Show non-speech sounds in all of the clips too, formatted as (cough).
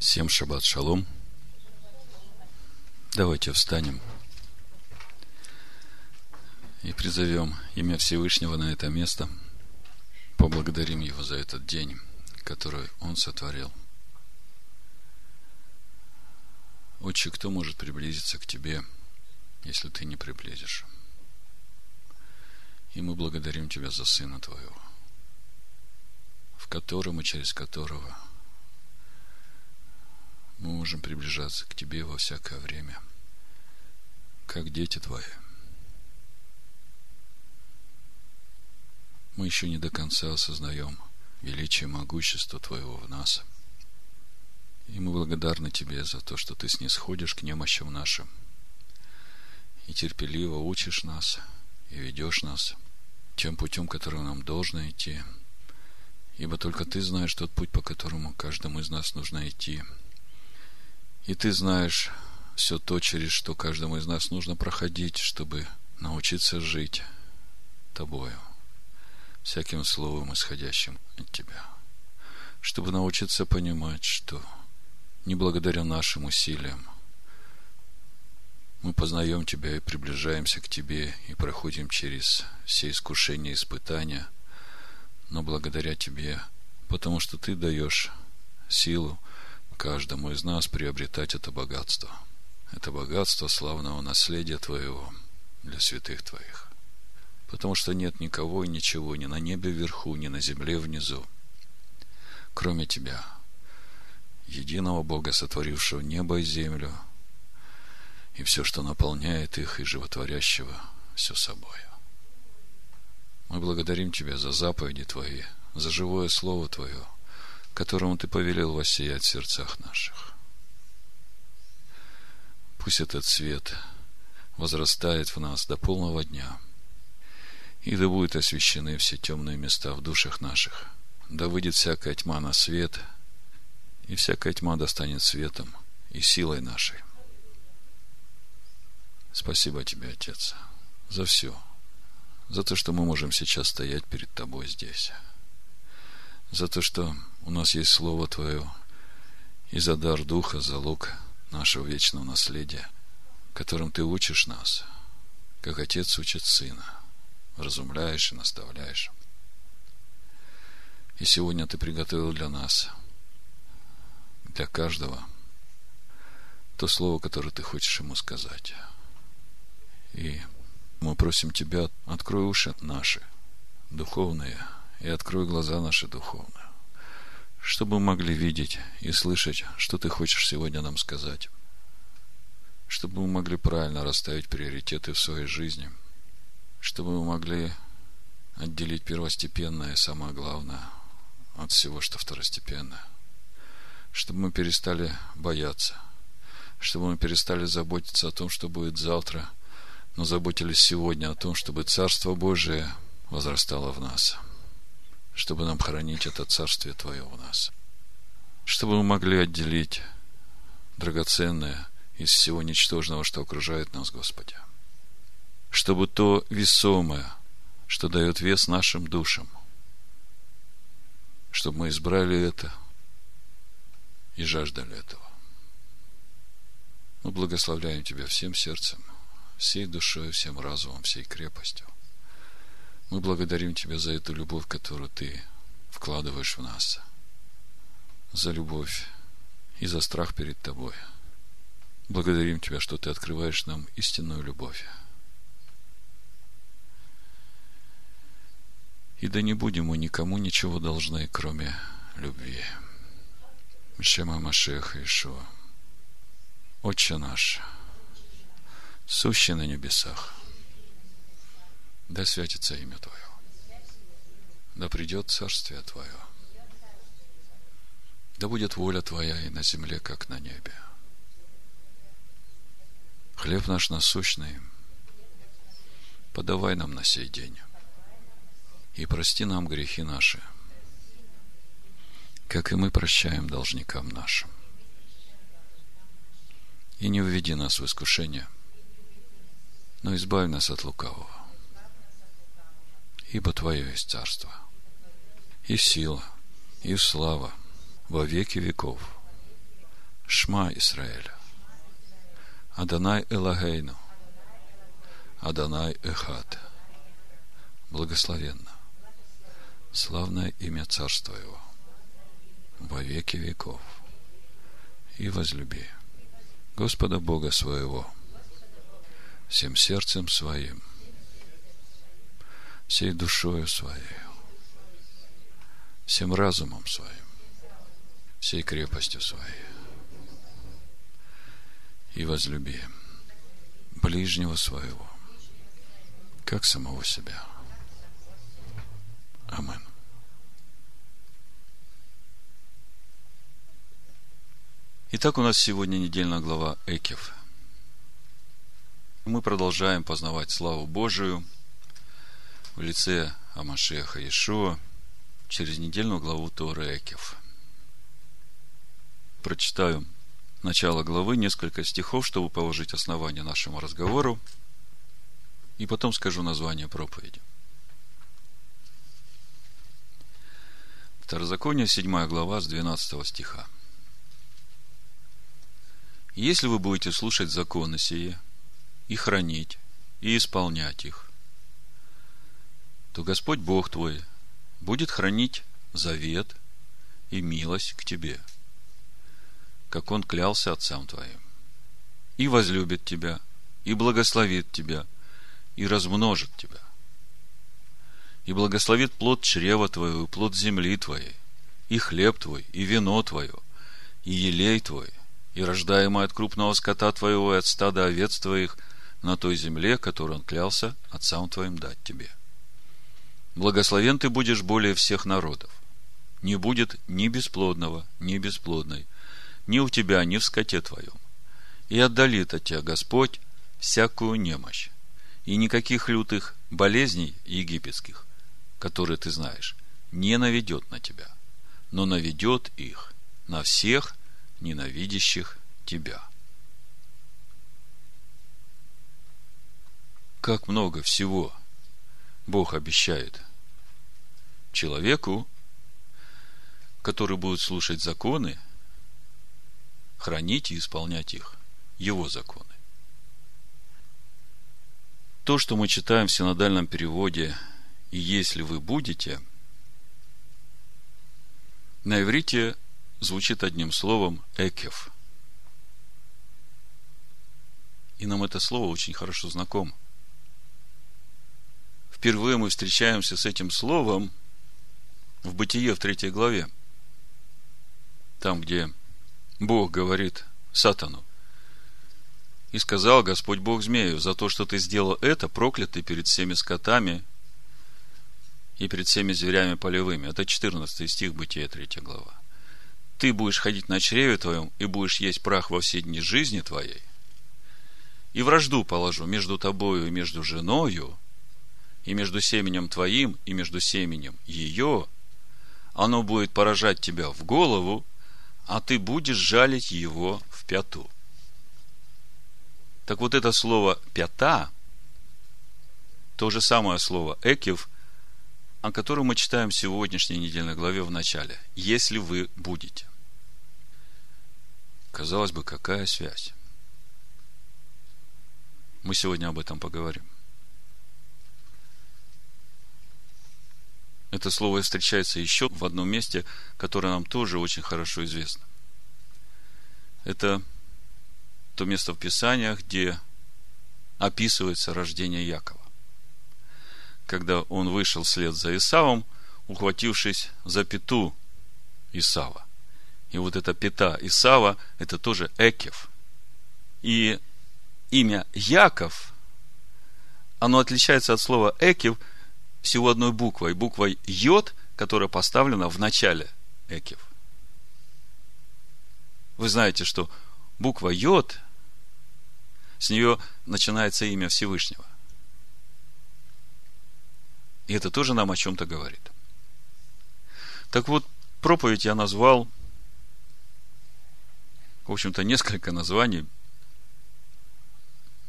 Всем шаббат шалом. Давайте встанем и призовем имя Всевышнего на это место. Поблагодарим Его за этот день, который Он сотворил. Отче, кто может приблизиться к Тебе, если Ты не приблизишь? И мы благодарим Тебя за Сына Твоего, в котором и через которого – мы можем приближаться к Тебе во всякое время, как дети Твои. Мы еще не до конца осознаем величие и могущество Твоего в нас. И мы благодарны Тебе за то, что Ты снисходишь к немощам нашим и терпеливо учишь нас и ведешь нас тем путем, которым нам должно идти, ибо только Ты знаешь тот путь, по которому каждому из нас нужно идти – и ты знаешь все то, через что каждому из нас нужно проходить, чтобы научиться жить тобою, всяким словом, исходящим от тебя. Чтобы научиться понимать, что не благодаря нашим усилиям мы познаем Тебя и приближаемся к Тебе и проходим через все искушения и испытания, но благодаря Тебе, потому что Ты даешь силу, каждому из нас приобретать это богатство. Это богатство славного наследия Твоего для святых Твоих. Потому что нет никого и ничего ни на небе вверху, ни на земле внизу, кроме Тебя, единого Бога, сотворившего небо и землю, и все, что наполняет их, и животворящего все собой. Мы благодарим Тебя за заповеди Твои, за живое Слово Твое – которому Ты повелел воссиять в сердцах наших. Пусть этот свет возрастает в нас до полного дня, и да будут освещены все темные места в душах наших, да выйдет всякая тьма на свет, и всякая тьма достанет светом и силой нашей. Спасибо Тебе, Отец, за все, за то, что мы можем сейчас стоять перед Тобой здесь за то, что у нас есть Слово Твое, и за дар Духа, за лук нашего вечного наследия, которым Ты учишь нас, как Отец учит Сына, разумляешь и наставляешь. И сегодня Ты приготовил для нас, для каждого, то слово, которое Ты хочешь ему сказать. И мы просим Тебя, открой уши наши, духовные, и открой глаза наши духовные, чтобы могли видеть и слышать, что Ты хочешь сегодня нам сказать, чтобы мы могли правильно расставить приоритеты в своей жизни, чтобы мы могли отделить первостепенное и самое главное от всего, что второстепенное, чтобы мы перестали бояться, чтобы мы перестали заботиться о том, что будет завтра, но заботились сегодня о том, чтобы Царство Божие возрастало в нас – чтобы нам хранить это Царствие Твое у нас. Чтобы мы могли отделить драгоценное из всего ничтожного, что окружает нас, Господи. Чтобы то весомое, что дает вес нашим душам, чтобы мы избрали это и жаждали этого. Мы благословляем Тебя всем сердцем, всей душой, всем разумом, всей крепостью – мы благодарим Тебя за эту любовь, которую Ты вкладываешь в нас. За любовь и за страх перед Тобой. Благодарим Тебя, что Ты открываешь нам истинную любовь. И да не будем мы никому ничего должны, кроме любви. Шема Машеха Ишуа. Отче наш, сущий на небесах – да святится имя Твое. Да придет Царствие Твое. Да будет воля Твоя и на земле, как на небе. Хлеб наш насущный подавай нам на сей день. И прости нам грехи наши, как и мы прощаем должникам нашим. И не введи нас в искушение, но избавь нас от лукавого ибо Твое есть царство, и сила, и слава во веки веков. Шма Исраэля. Адонай Элагейну. Адонай Эхат. Благословенно. Славное имя Царства Его. Во веки веков. И возлюби Господа Бога своего всем сердцем своим, всей душою своей, всем разумом своим, всей крепостью своей. И возлюби ближнего своего, как самого себя. Амин. Итак, у нас сегодня недельная глава Экев. Мы продолжаем познавать славу Божию в лице Амашеха Иешуа через недельную главу Торы Экев. Прочитаю начало главы, несколько стихов, чтобы положить основание нашему разговору, и потом скажу название проповеди. Второзаконие, 7 глава, с 12 стиха. Если вы будете слушать законы сие и хранить, и исполнять их, то Господь Бог твой будет хранить завет и милость к тебе, как Он клялся отцам твоим, и возлюбит тебя, и благословит тебя, и размножит тебя, и благословит плод чрева твоего, и плод земли твоей, и хлеб твой, и вино твое, и елей твой, и рождаемое от крупного скота твоего и от стада овец твоих на той земле, которую он клялся отцам твоим дать тебе. Благословен ты будешь более всех народов. Не будет ни бесплодного, ни бесплодной, ни у тебя, ни в скоте твоем. И отдалит от тебя Господь всякую немощь, и никаких лютых болезней египетских, которые ты знаешь, не наведет на тебя, но наведет их на всех ненавидящих тебя. Как много всего Бог обещает человеку, который будет слушать законы, хранить и исполнять их, его законы. То, что мы читаем в синодальном переводе «И если вы будете», на иврите звучит одним словом «экев». И нам это слово очень хорошо знакомо. Впервые мы встречаемся с этим словом в Бытие в третьей главе. Там, где Бог говорит Сатану. И сказал Господь Бог змею, за то, что ты сделал это, проклятый перед всеми скотами и перед всеми зверями полевыми. Это 14 стих Бытия 3 глава ты будешь ходить на чреве твоем и будешь есть прах во все дни жизни твоей, и вражду положу между тобою и между женою, и между семенем твоим, и между семенем ее, оно будет поражать тебя в голову, а ты будешь жалить его в пяту. Так вот это слово «пята», то же самое слово «экив», о котором мы читаем в сегодняшней недельной главе в начале. «Если вы будете». Казалось бы, какая связь? Мы сегодня об этом поговорим. Это слово встречается еще в одном месте, которое нам тоже очень хорошо известно. Это то место в Писаниях, где описывается рождение Якова. Когда он вышел вслед за Исавом, ухватившись за пету Исава. И вот эта пята Исава, это тоже Экев. И имя Яков, оно отличается от слова Экев всего одной буквой, буквой Йод, которая поставлена в начале Экев. Вы знаете, что буква Йод, с нее начинается имя Всевышнего. И это тоже нам о чем-то говорит. Так вот, проповедь я назвал в общем-то, несколько названий.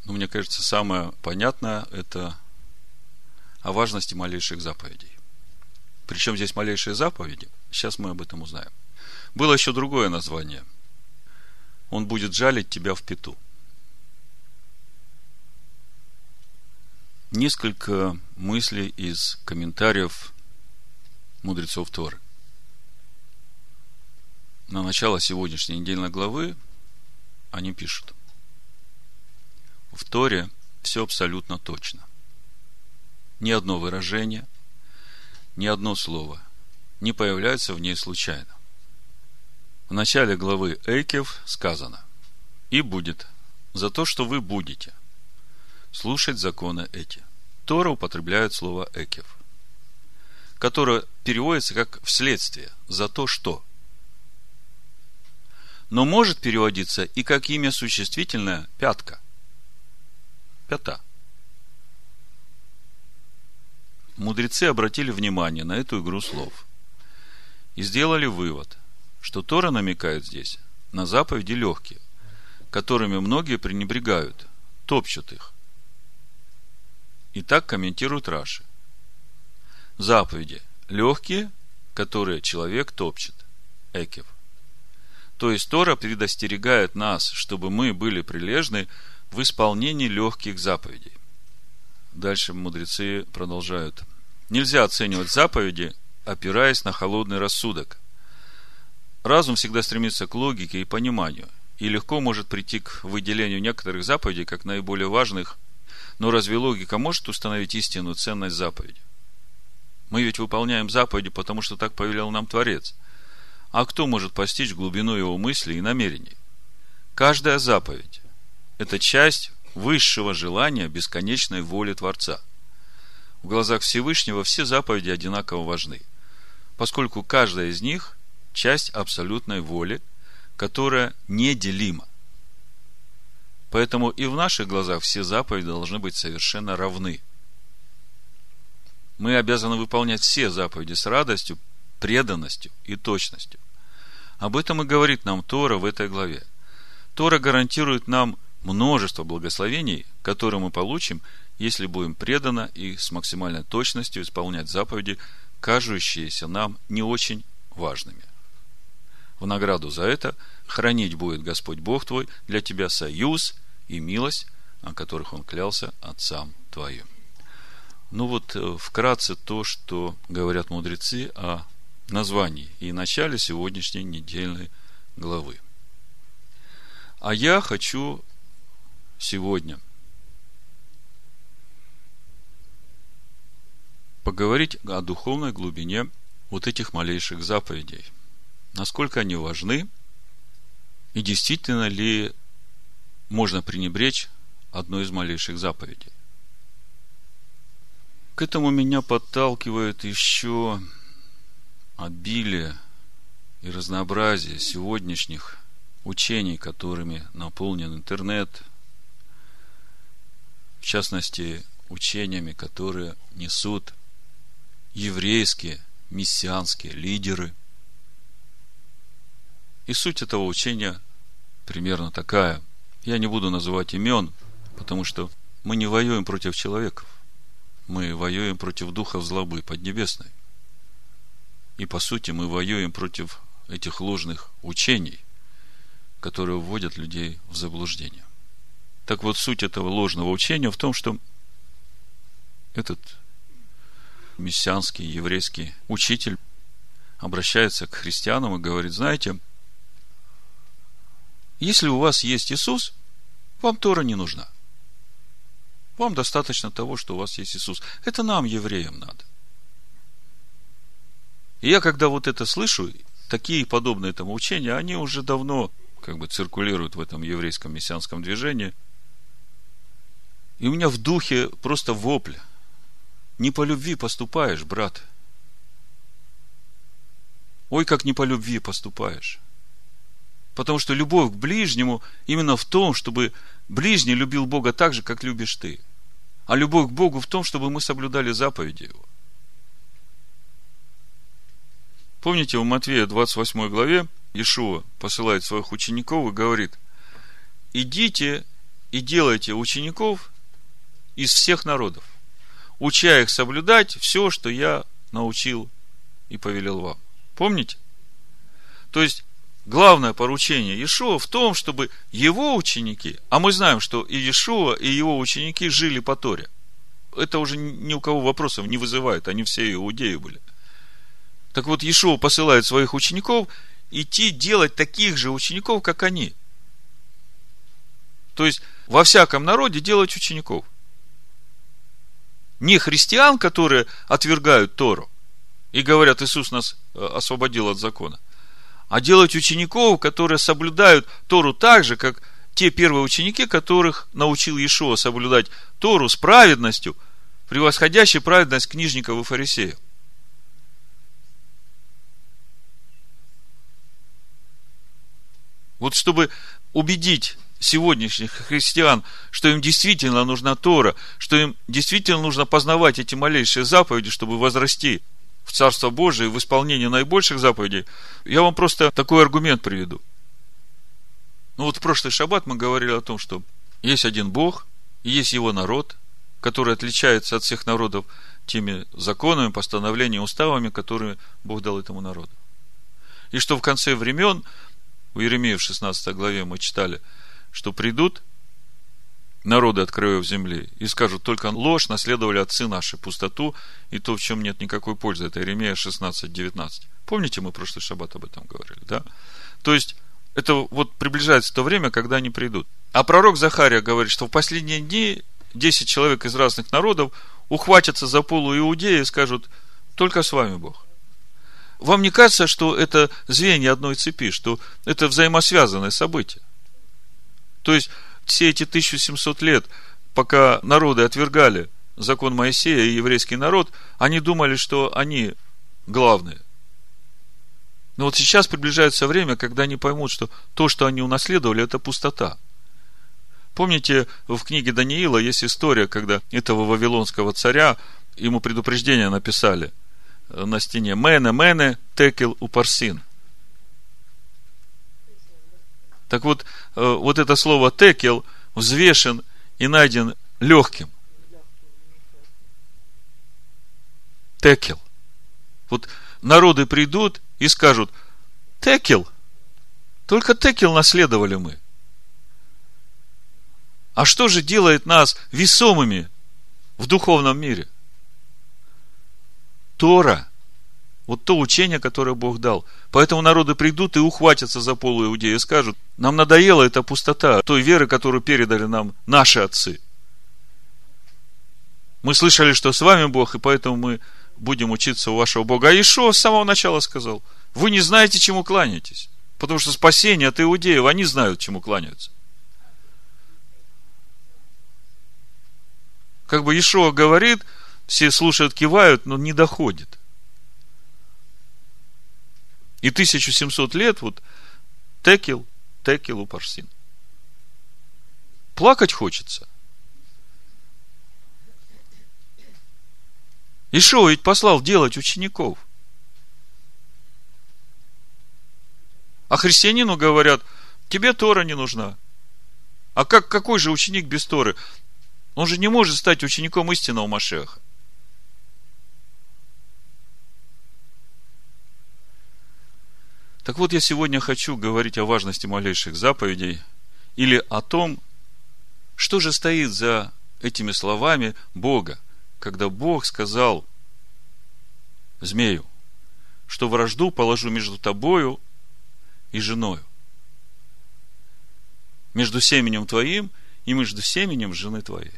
Но мне кажется, самое понятное – это о важности малейших заповедей. Причем здесь малейшие заповеди? Сейчас мы об этом узнаем. Было еще другое название. он будет жалить тебя в пету. Несколько мыслей из комментариев мудрецов Торы. На начало сегодняшней недельной главы они пишут. В Торе все абсолютно точно. Ни одно выражение, ни одно слово не появляется в ней случайно. В начале главы Эйкев сказано «И будет за то, что вы будете слушать законы эти». Тора употребляет слово «экев», которое переводится как «вследствие», «за то, что». Но может переводиться и как имя существительное «пятка», «пята». Мудрецы обратили внимание на эту игру слов и сделали вывод, что Тора намекает здесь на заповеди легкие, которыми многие пренебрегают, топчут их. И так комментирует Раши. Заповеди легкие, которые человек топчет. Экев. То есть Тора предостерегает нас, чтобы мы были прилежны в исполнении легких заповедей. Дальше мудрецы продолжают. Нельзя оценивать заповеди, опираясь на холодный рассудок. Разум всегда стремится к логике и пониманию, и легко может прийти к выделению некоторых заповедей как наиболее важных но разве логика может установить истинную ценность заповеди? Мы ведь выполняем заповеди, потому что так повелел нам Творец. А кто может постичь глубину его мыслей и намерений? Каждая заповедь – это часть высшего желания бесконечной воли Творца. В глазах Всевышнего все заповеди одинаково важны, поскольку каждая из них – часть абсолютной воли, которая неделима. Поэтому и в наших глазах все заповеди должны быть совершенно равны. Мы обязаны выполнять все заповеди с радостью, преданностью и точностью. Об этом и говорит нам Тора в этой главе. Тора гарантирует нам множество благословений, которые мы получим, если будем преданно и с максимальной точностью исполнять заповеди, кажущиеся нам не очень важными. В награду за это хранить будет Господь Бог твой для тебя союз и милость, о которых Он клялся отцам твоим. Ну вот, э, вкратце то, что говорят мудрецы о названии и начале сегодняшней недельной главы. А я хочу сегодня. Поговорить о духовной глубине вот этих малейших заповедей – насколько они важны, и действительно ли можно пренебречь одной из малейших заповедей. К этому меня подталкивает еще обилие и разнообразие сегодняшних учений, которыми наполнен интернет, в частности, учениями, которые несут еврейские, мессианские лидеры – и суть этого учения примерно такая. Я не буду называть имен, потому что мы не воюем против человеков. Мы воюем против духов злобы поднебесной. И по сути мы воюем против этих ложных учений, которые вводят людей в заблуждение. Так вот, суть этого ложного учения в том, что этот мессианский еврейский учитель обращается к христианам и говорит, знаете, если у вас есть Иисус, вам Тора не нужна. Вам достаточно того, что у вас есть Иисус. Это нам, евреям, надо. И я, когда вот это слышу, такие подобные этому учения, они уже давно как бы циркулируют в этом еврейском мессианском движении. И у меня в духе просто вопль. Не по любви поступаешь, брат. Ой, как не по любви поступаешь. Потому что любовь к ближнему именно в том, чтобы ближний любил Бога так же, как любишь ты. А любовь к Богу в том, чтобы мы соблюдали заповеди Его. Помните, в Матвея 28 главе Ишуа посылает своих учеников и говорит, идите и делайте учеников из всех народов, уча их соблюдать все, что я научил и повелел вам. Помните? То есть, главное поручение Иешуа в том, чтобы его ученики, а мы знаем, что и Иешуа, и его ученики жили по Торе. Это уже ни у кого вопросов не вызывает, они все иудеи были. Так вот, Иешуа посылает своих учеников идти делать таких же учеников, как они. То есть, во всяком народе делать учеников. Не христиан, которые отвергают Тору и говорят, Иисус нас э, освободил от закона – а делать учеников, которые соблюдают Тору так же, как те первые ученики, которых научил Иешуа соблюдать Тору с праведностью, превосходящей праведность книжников и фарисеев. Вот чтобы убедить сегодняшних христиан, что им действительно нужна Тора, что им действительно нужно познавать эти малейшие заповеди, чтобы возрасти в Царство Божие, в исполнение наибольших заповедей, я вам просто такой аргумент приведу. Ну вот в прошлый шаббат мы говорили о том, что есть один Бог, и есть его народ, который отличается от всех народов теми законами, постановлениями, уставами, которые Бог дал этому народу. И что в конце времен, у Еремея в 16 главе мы читали, что придут народы от краев земли, и скажут, только ложь наследовали отцы наши, пустоту и то, в чем нет никакой пользы. Это Иеремия 16, 19. Помните, мы прошлый шаббат об этом говорили, да? То есть, это вот приближается то время, когда они придут. А пророк Захария говорит, что в последние дни 10 человек из разных народов ухватятся за полу Иудеи и скажут, только с вами Бог. Вам не кажется, что это звенья одной цепи, что это взаимосвязанное событие? То есть, все эти 1700 лет, пока народы отвергали закон Моисея и еврейский народ, они думали, что они главные. Но вот сейчас приближается время, когда они поймут, что то, что они унаследовали, это пустота. Помните, в книге Даниила есть история, когда этого вавилонского царя ему предупреждение написали на стене «Мене, мене, текел упарсин». Так вот, э, вот это слово текел взвешен и найден легким. Текел. Вот народы придут и скажут, текел, только текел наследовали мы. А что же делает нас весомыми в духовном мире? Тора – вот то учение, которое Бог дал. Поэтому народы придут и ухватятся за полу иудеи и скажут, нам надоела эта пустота той веры, которую передали нам наши отцы. Мы слышали, что с вами Бог, и поэтому мы будем учиться у вашего Бога. А Ишо с самого начала сказал, вы не знаете, чему кланяетесь. Потому что спасение от иудеев, они знают, чему кланяются. Как бы Ишуа говорит, все слушают, кивают, но не доходит. И 1700 лет вот текел, текел у парсин. Плакать хочется. Ишо ведь послал делать учеников. А христианину говорят, тебе Тора не нужна. А как, какой же ученик без Торы? Он же не может стать учеником истинного Машеха. Так вот, я сегодня хочу говорить о важности малейших заповедей или о том, что же стоит за этими словами Бога, когда Бог сказал змею, что вражду положу между тобою и женою, между семенем твоим и между семенем жены твоей.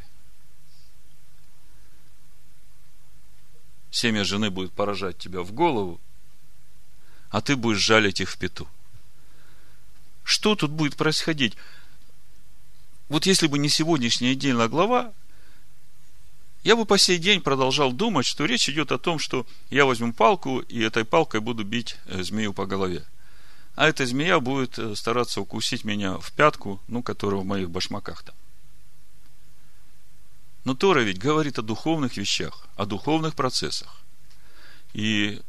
Семя жены будет поражать тебя в голову, а ты будешь жалить их в пету. Что тут будет происходить? Вот если бы не сегодняшняя недельная глава, я бы по сей день продолжал думать, что речь идет о том, что я возьму палку и этой палкой буду бить э, змею по голове. А эта змея будет э, стараться укусить меня в пятку, ну, которая в моих башмаках там. Но Тора ведь говорит о духовных вещах, о духовных процессах. И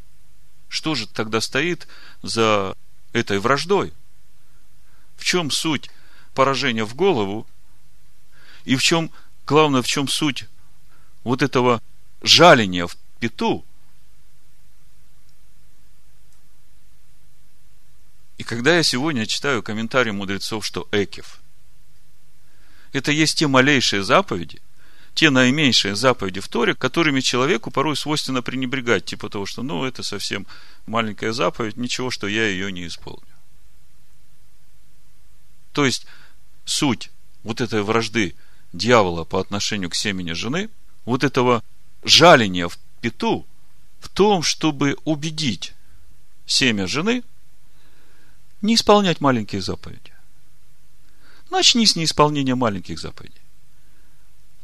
что же тогда стоит за этой враждой? В чем суть поражения в голову? И в чем, главное, в чем суть вот этого жаления в пету? И когда я сегодня читаю комментарий мудрецов, что Экев, это есть те малейшие заповеди, те наименьшие заповеди в Торе, которыми человеку порой свойственно пренебрегать, типа того, что, ну, это совсем маленькая заповедь, ничего, что я ее не исполню. То есть, суть вот этой вражды дьявола по отношению к семени жены, вот этого жаления в пету, в том, чтобы убедить семя жены не исполнять маленькие заповеди. Начни с неисполнения маленьких заповедей.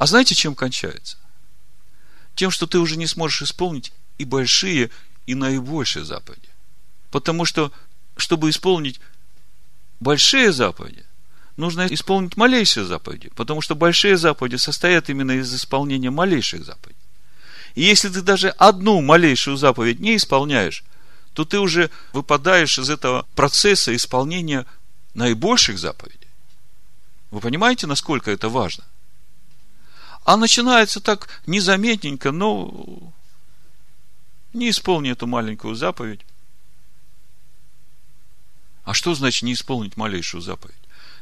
А знаете, чем кончается? Тем, что ты уже не сможешь исполнить и большие, и наибольшие заповеди. Потому что, чтобы исполнить большие заповеди, нужно исполнить малейшие заповеди, потому что большие заповеди состоят именно из исполнения малейших заповедей. И если ты даже одну малейшую заповедь не исполняешь, то ты уже выпадаешь из этого процесса исполнения наибольших заповедей. Вы понимаете, насколько это важно? А начинается так незаметненько, но не исполни эту маленькую заповедь. А что значит не исполнить малейшую заповедь?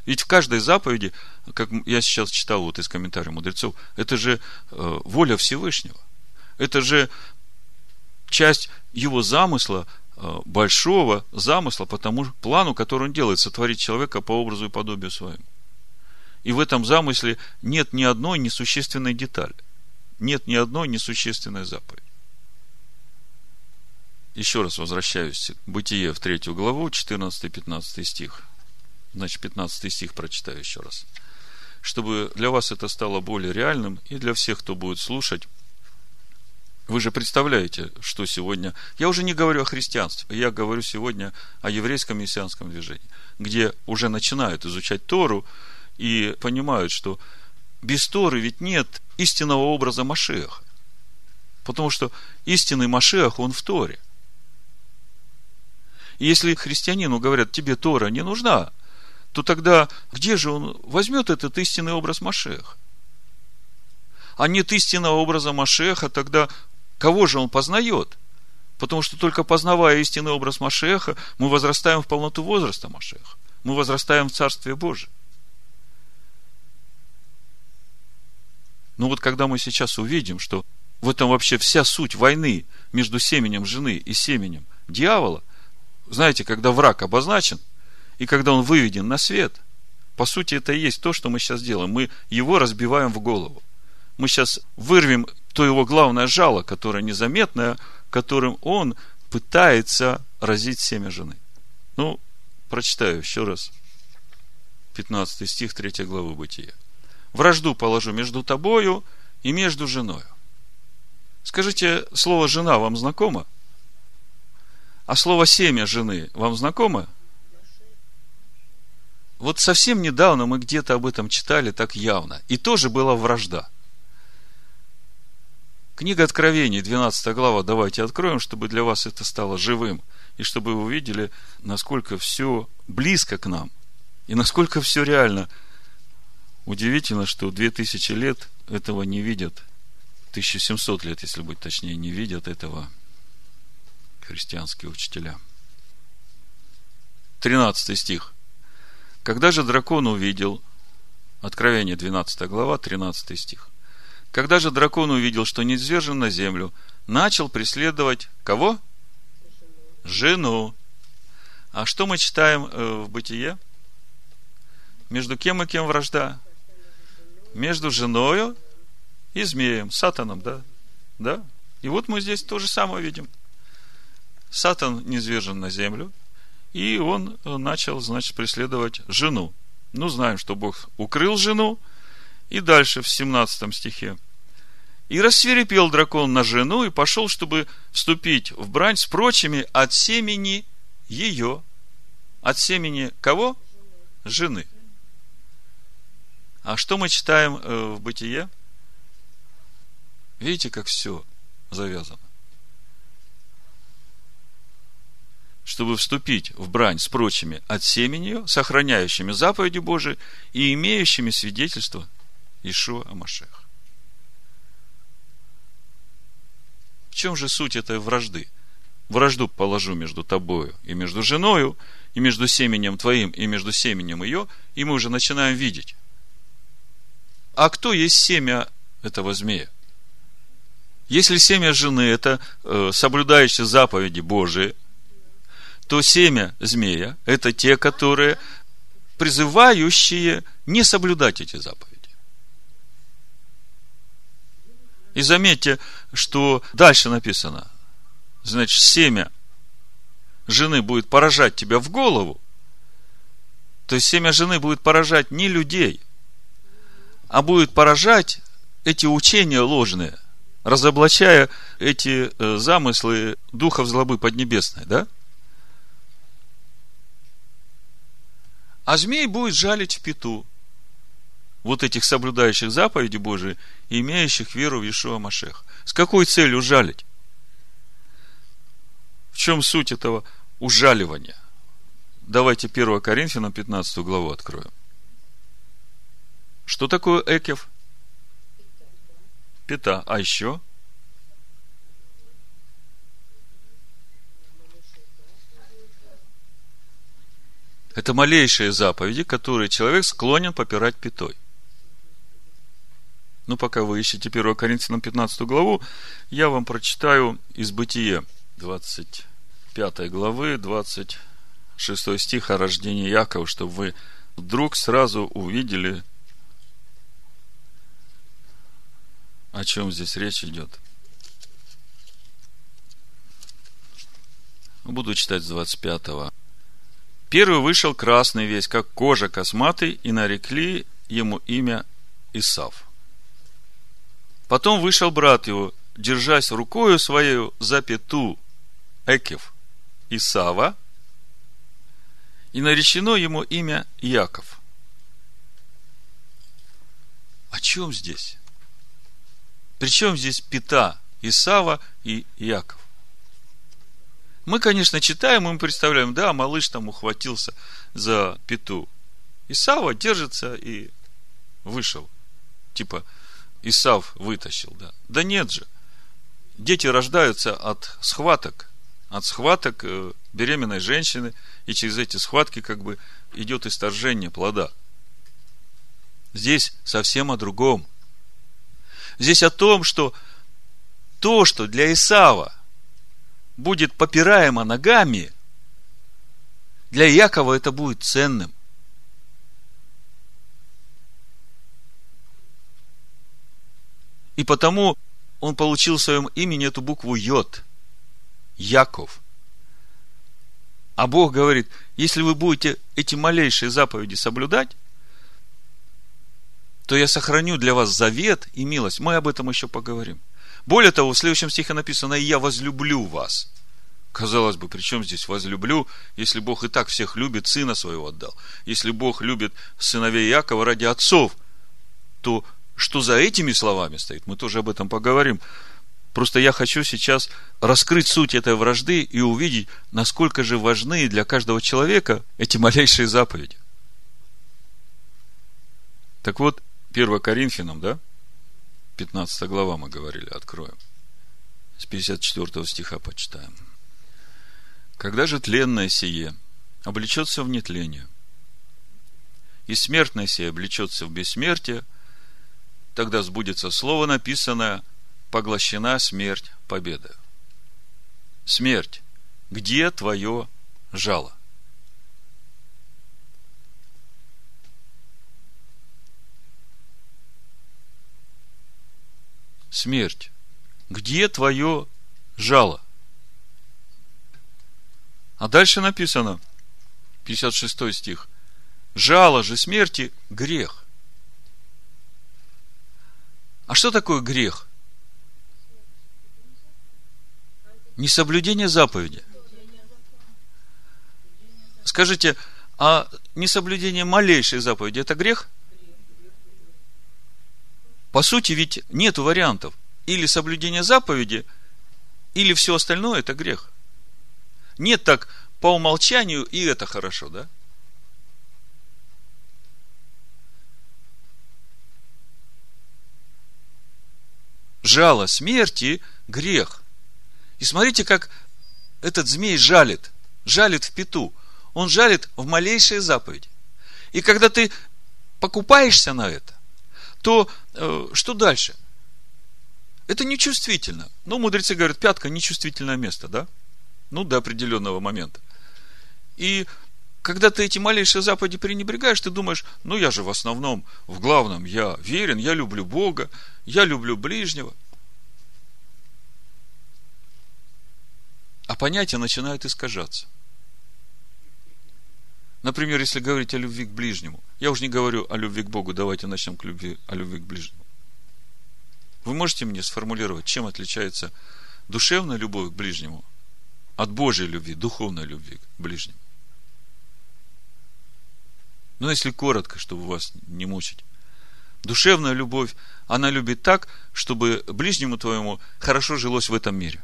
Ведь в каждой заповеди, как я сейчас читал вот из комментариев мудрецов, это же э, воля Всевышнего. Это же часть его замысла, э, большого замысла по тому плану, который он делает, сотворить человека по образу и подобию своему. И в этом замысле нет ни одной несущественной детали. Нет ни одной несущественной заповеди. Еще раз возвращаюсь к Бытие в третью главу, 14-15 стих. Значит, 15 стих прочитаю еще раз. Чтобы для вас это стало более реальным и для всех, кто будет слушать. Вы же представляете, что сегодня... Я уже не говорю о христианстве, я говорю сегодня о еврейском мессианском движении, где уже начинают изучать Тору, и понимают, что без Торы ведь нет истинного образа Машеха. Потому что истинный Машех, он в Торе. И если христианину говорят, тебе Тора не нужна, то тогда где же он возьмет этот истинный образ Машеха? А нет истинного образа Машеха, тогда кого же он познает? Потому что только познавая истинный образ Машеха, мы возрастаем в полноту возраста Машеха. Мы возрастаем в Царстве Божьем. Но вот когда мы сейчас увидим, что в этом вообще вся суть войны между семенем жены и семенем дьявола, знаете, когда враг обозначен, и когда он выведен на свет, по сути, это и есть то, что мы сейчас делаем. Мы его разбиваем в голову. Мы сейчас вырвем то его главное жало, которое незаметное, которым он пытается разить семя жены. Ну, прочитаю еще раз. 15 стих 3 главы Бытия вражду положу между тобою и между женою. Скажите, слово «жена» вам знакомо? А слово «семя жены» вам знакомо? Вот совсем недавно мы где-то об этом читали так явно. И тоже была вражда. Книга Откровений, 12 глава, давайте откроем, чтобы для вас это стало живым. И чтобы вы увидели, насколько все близко к нам. И насколько все реально – Удивительно, что 2000 лет этого не видят, 1700 лет, если быть точнее, не видят этого христианские учителя. 13 стих. Когда же дракон увидел, Откровение 12 глава, 13 стих. Когда же дракон увидел, что не низвержен на землю, начал преследовать кого? Жену. А что мы читаем э, в Бытие? Между кем и кем вражда? Между женою и змеем, сатаном, да? Да? И вот мы здесь то же самое видим. Сатан низвержен на землю, и он начал, значит, преследовать жену. Ну, знаем, что Бог укрыл жену, и дальше в 17 стихе. И рассверепел дракон на жену и пошел, чтобы вступить в брань с прочими от семени ее. От семени кого? Жены. А что мы читаем э, в Бытие? Видите, как все завязано. Чтобы вступить в брань с прочими от семени сохраняющими заповеди Божии и имеющими свидетельство Ишуа Амашех. В чем же суть этой вражды? вражду положу между тобою и между женою, и между семенем твоим, и между семенем ее, и мы уже начинаем видеть. А кто есть семя этого змея? Если семя жены – это э, соблюдающие заповеди Божии, то семя змея – это те, которые призывающие не соблюдать эти заповеди. И заметьте, что дальше написано, значит, семя жены будет поражать тебя в голову, то есть семя жены будет поражать не людей, а будет поражать эти учения ложные, разоблачая эти э, замыслы духов злобы поднебесной, да? А змей будет жалить в пету вот этих соблюдающих заповеди Божии имеющих веру в Ишуа Машех. С какой целью жалить? В чем суть этого ужаливания? Давайте 1 Коринфянам 15 главу откроем. Что такое экев? Пята. А еще? Это малейшие заповеди, которые человек склонен попирать пятой. Ну, пока вы ищете 1 Коринфянам 15 главу, я вам прочитаю из Бытия 25 главы, 26 стих о рождении Якова, чтобы вы вдруг сразу увидели, о чем здесь речь идет. Буду читать с 25 -го. Первый вышел красный весь, как кожа косматый, и нарекли ему имя Исав. Потом вышел брат его, держась рукою своей за пету Экев Исава, и наречено ему имя Яков. О чем здесь? Причем здесь Пета Исава и Яков? Мы, конечно, читаем, и мы представляем, да, малыш там ухватился за пету. Исава держится и вышел. Типа, Исав вытащил, да. Да нет же. Дети рождаются от схваток, от схваток э, беременной женщины, и через эти схватки как бы идет исторжение плода. Здесь совсем о другом. Здесь о том, что то, что для Исава будет попираемо ногами, для Якова это будет ценным. И потому он получил в своем имени эту букву Йод. Яков. А Бог говорит, если вы будете эти малейшие заповеди соблюдать, то я сохраню для вас завет и милость. Мы об этом еще поговорим. Более того, в следующем стихе написано, и я возлюблю вас. Казалось бы, при чем здесь возлюблю, если Бог и так всех любит, сына своего отдал. Если Бог любит сыновей Якова ради отцов, то что за этими словами стоит, мы тоже об этом поговорим. Просто я хочу сейчас раскрыть суть этой вражды и увидеть, насколько же важны для каждого человека эти малейшие заповеди. Так вот, 1 Коринфянам, да, 15 глава мы говорили, откроем. С 54 стиха почитаем. Когда же тленное сие облечется в нетление, и смертное сие облечется в бессмертие – тогда сбудется слово написанное «поглощена смерть победа». Смерть, где твое жало? Смерть, где твое жало? А дальше написано, 56 стих, жало же смерти – грех. А что такое грех? Несоблюдение заповеди. Скажите, а несоблюдение малейшей заповеди – это грех? По сути, ведь нет вариантов. Или соблюдение заповеди, или все остальное – это грех. Нет так по умолчанию, и это хорошо, да? жало смерти – грех. И смотрите, как этот змей жалит, жалит в пету. Он жалит в малейшие заповеди. И когда ты покупаешься на это, то э, что дальше? Это нечувствительно. Ну, мудрецы говорят, пятка нечувствительное место, да? Ну, до определенного момента. И когда ты эти малейшие заповеди пренебрегаешь, ты думаешь, ну я же в основном, в главном, я верен, я люблю Бога, я люблю ближнего. А понятия начинают искажаться. Например, если говорить о любви к ближнему, я уже не говорю о любви к Богу, давайте начнем к любви, о любви к ближнему. Вы можете мне сформулировать, чем отличается душевная любовь к ближнему от Божьей любви, духовной любви к ближнему? Ну, если коротко, чтобы вас не мучить. Душевная любовь, она любит так, чтобы ближнему твоему хорошо жилось в этом мире.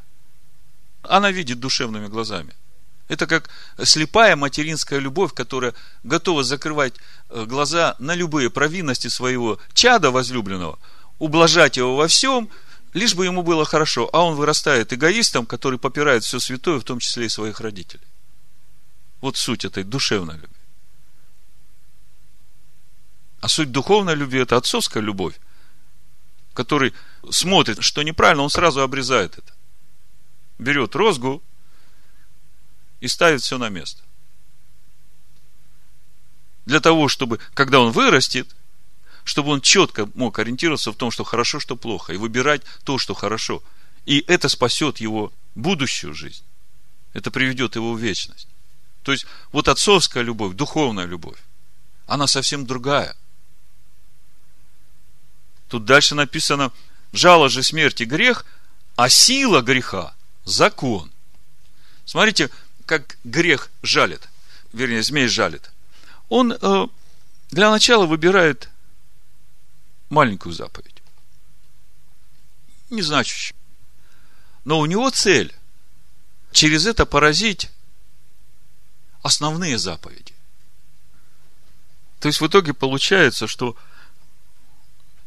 Она видит душевными глазами. Это как слепая материнская любовь, которая готова закрывать э, глаза на любые провинности своего чада возлюбленного, ублажать его во всем, лишь бы ему было хорошо, а он вырастает эгоистом, который попирает все святое, в том числе и своих родителей. Вот суть этой душевной любви. А суть духовной любви – это отцовская любовь, который смотрит, что неправильно, он сразу обрезает это. Берет розгу и ставит все на место. Для того, чтобы, когда он вырастет, чтобы он четко мог ориентироваться в том, что хорошо, что плохо, и выбирать то, что хорошо. И это спасет его будущую жизнь. Это приведет его в вечность. То есть, вот отцовская любовь, духовная любовь, она совсем другая – Тут дальше написано, жало же смерти грех, а сила греха – закон. Смотрите, как грех жалит, вернее, змей жалит. Он э, для начала выбирает маленькую заповедь. Незначащую. Но у него цель через это поразить основные заповеди. То есть в итоге получается, что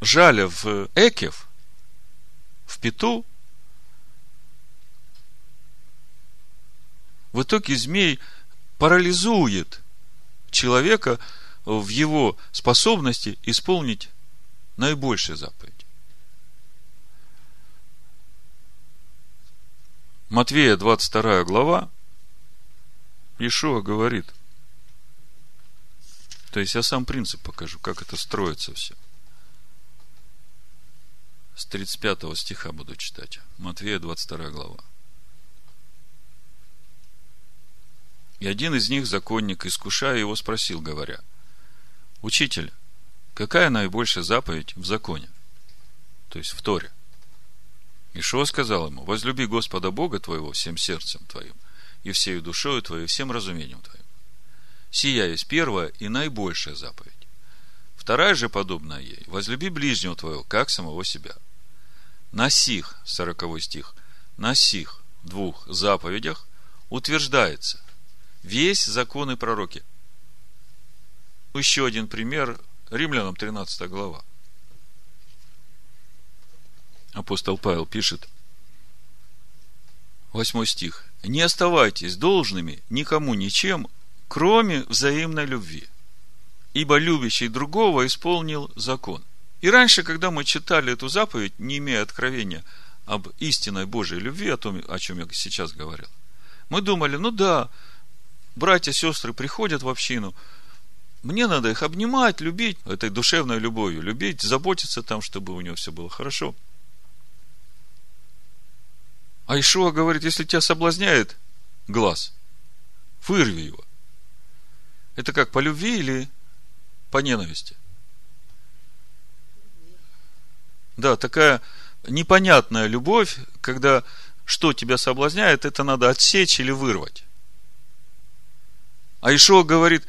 Жаля в Экев, в Пету, в итоге змей парализует человека в его способности исполнить наибольшие заповеди. Матвея 22 глава, Ишуа говорит, то есть я сам принцип покажу, как это строится все – с 35 стиха буду читать. Матвея 22 глава. И один из них, законник, искушая его, спросил, говоря, «Учитель, какая наибольшая заповедь в законе?» То есть в Торе. Ишуа сказал ему, «Возлюби Господа Бога твоего всем сердцем твоим, и всею душою твоей, всем разумением твоим. Сия есть первая и наибольшая заповедь. Вторая же подобная ей, возлюби ближнего твоего, как самого себя – на сих, 40 стих, на сих двух заповедях утверждается весь закон и пророки. Еще один пример, Римлянам 13 глава. Апостол Павел пишет, 8 стих. Не оставайтесь должными никому ничем, кроме взаимной любви. Ибо любящий другого исполнил закон. И раньше, когда мы читали эту заповедь, не имея откровения об истинной Божьей любви, о том, о чем я сейчас говорил, мы думали, ну да, братья, сестры приходят в общину, мне надо их обнимать, любить, этой душевной любовью, любить, заботиться там, чтобы у него все было хорошо. А Ишуа говорит, если тебя соблазняет глаз, вырви его. Это как, по любви или по ненависти? Да, такая непонятная любовь, когда что тебя соблазняет, это надо отсечь или вырвать. А Ишуа говорит,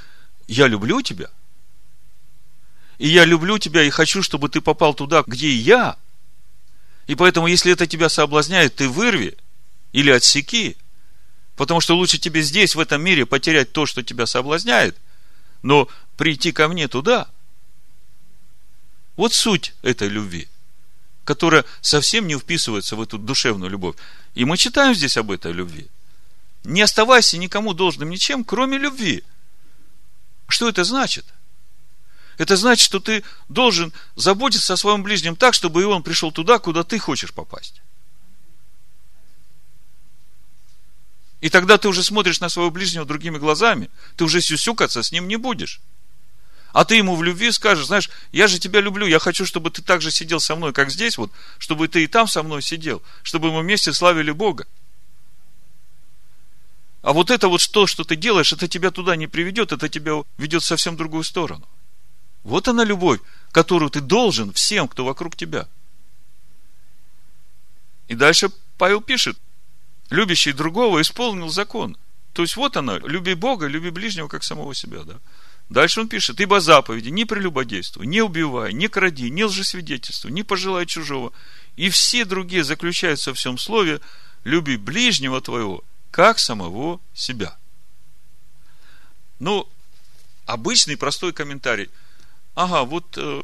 я люблю тебя, и я люблю тебя и хочу, чтобы ты попал туда, где и я. И поэтому, если это тебя соблазняет, ты вырви или отсеки. Потому что лучше тебе здесь, в этом мире, потерять то, что тебя соблазняет, но прийти ко мне туда. Вот суть этой любви – которая совсем не вписывается в эту душевную любовь. И мы читаем здесь об этой любви. Не оставайся никому должным ничем, кроме любви. Что это значит? Это значит, что ты должен заботиться о своем ближнем так, чтобы и он пришел туда, куда ты хочешь попасть. И тогда ты уже смотришь на своего ближнего другими глазами. Ты уже сюсюкаться с ним не будешь. А ты ему в любви скажешь, знаешь, я же тебя люблю, я хочу, чтобы ты так же сидел со мной, как здесь, вот, чтобы ты и там со мной сидел, чтобы мы вместе славили Бога. А вот это вот то, что ты делаешь, это тебя туда не приведет, это тебя ведет в совсем другую сторону. Вот она любовь, которую ты должен всем, кто вокруг тебя. И дальше Павел пишет, любящий другого исполнил закон. То есть вот она, люби Бога, люби ближнего, как самого себя, да. Дальше он пишет, ибо заповеди не прелюбодействуй, не убивай, не кради, не лжесвидетельствуй, не пожелай чужого. И все другие заключаются в всем слове, люби ближнего твоего, как самого себя. Ну, обычный простой комментарий. Ага, вот э,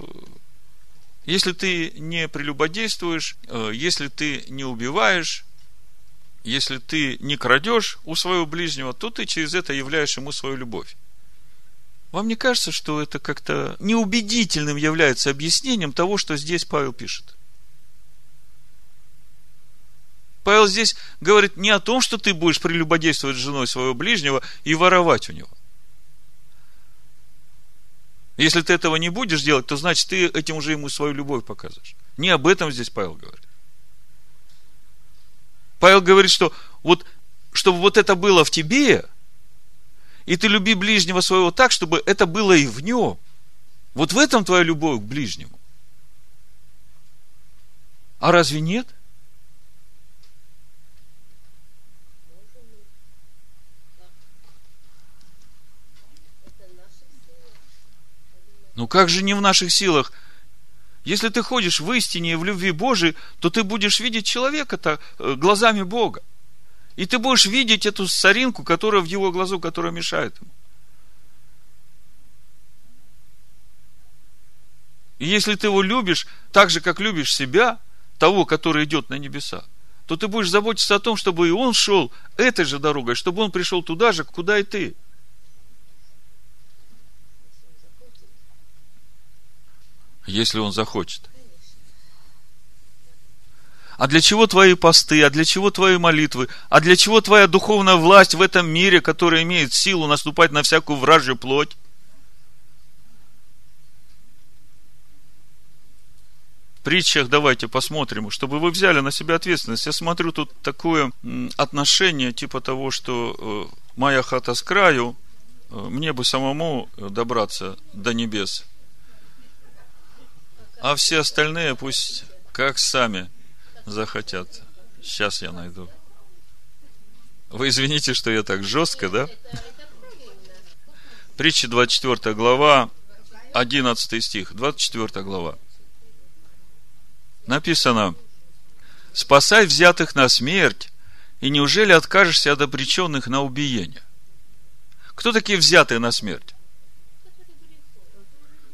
если ты не прелюбодействуешь, э, если ты не убиваешь, если ты не крадешь у своего ближнего, то ты через это являешь ему свою любовь. Вам не кажется, что это как-то неубедительным является объяснением того, что здесь Павел пишет? Павел здесь говорит не о том, что ты будешь прелюбодействовать с женой своего ближнего и воровать у него. Если ты этого не будешь делать, то значит ты этим уже ему свою любовь показываешь. Не об этом здесь Павел говорит. Павел говорит, что вот, чтобы вот это было в тебе, и ты люби ближнего своего так, чтобы это было и в нем. Вот в этом твоя любовь к ближнему. А разве нет? Ну как же не в наших силах? Если ты ходишь в истине и в любви Божией, то ты будешь видеть человека-то э, глазами Бога. И ты будешь видеть эту соринку, которая в его глазу, которая мешает ему. И если ты его любишь так же, как любишь себя, того, который идет на небеса, то ты будешь заботиться о том, чтобы и он шел этой же дорогой, чтобы он пришел туда же, куда и ты. Если он захочет. А для чего твои посты, а для чего твои молитвы, а для чего твоя духовная власть в этом мире, которая имеет силу наступать на всякую вражью плоть? Притчах давайте посмотрим, чтобы вы взяли на себя ответственность. Я смотрю тут такое отношение, типа того, что э, моя хата с краю, э, мне бы самому добраться до небес – а все остальные пусть как сами захотят. Сейчас я найду. Вы извините, что я так жестко, да? Притча 24 глава, 11 стих, 24 глава. Написано, спасай взятых на смерть, и неужели откажешься от обреченных на убиение? Кто такие взятые на смерть?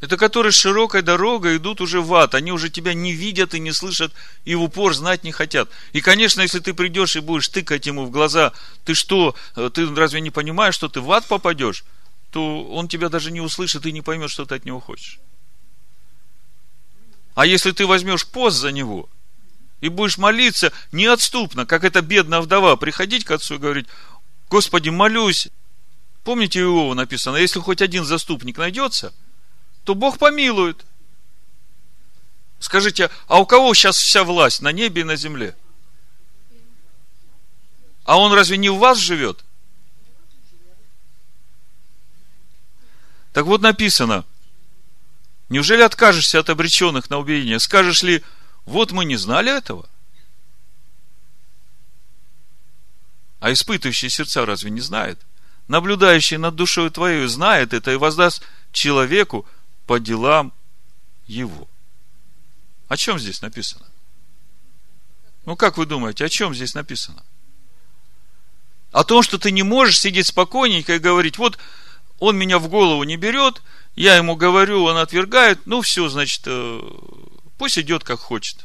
Это которые широкой дорогой идут уже в ад. Они уже тебя не видят и не слышат, и в упор знать не хотят. И, конечно, если ты придешь и будешь тыкать ему в глаза, ты что, э, ты разве не понимаешь, что ты в ад попадешь? То он тебя даже не услышит и не поймет, что ты от него хочешь. А если ты возьмешь пост за него и будешь молиться неотступно, как эта бедная вдова, приходить к отцу и говорить, Господи, молюсь. Помните, у Иова написано, если хоть один заступник найдется – то Бог помилует. Скажите, а у кого сейчас вся власть на небе и на земле? А он разве не в вас живет? Так вот написано, неужели откажешься от обреченных на убиение? Скажешь ли, вот мы не знали этого? А испытывающий сердца разве не знает? Наблюдающий над душой твоей знает это и воздаст человеку по делам его. О чем здесь написано? Ну, как вы думаете, о чем здесь написано? О том, что ты не можешь сидеть спокойненько и говорить, вот он меня в голову не берет, я ему говорю, он отвергает, ну все, значит, э, пусть идет как хочет.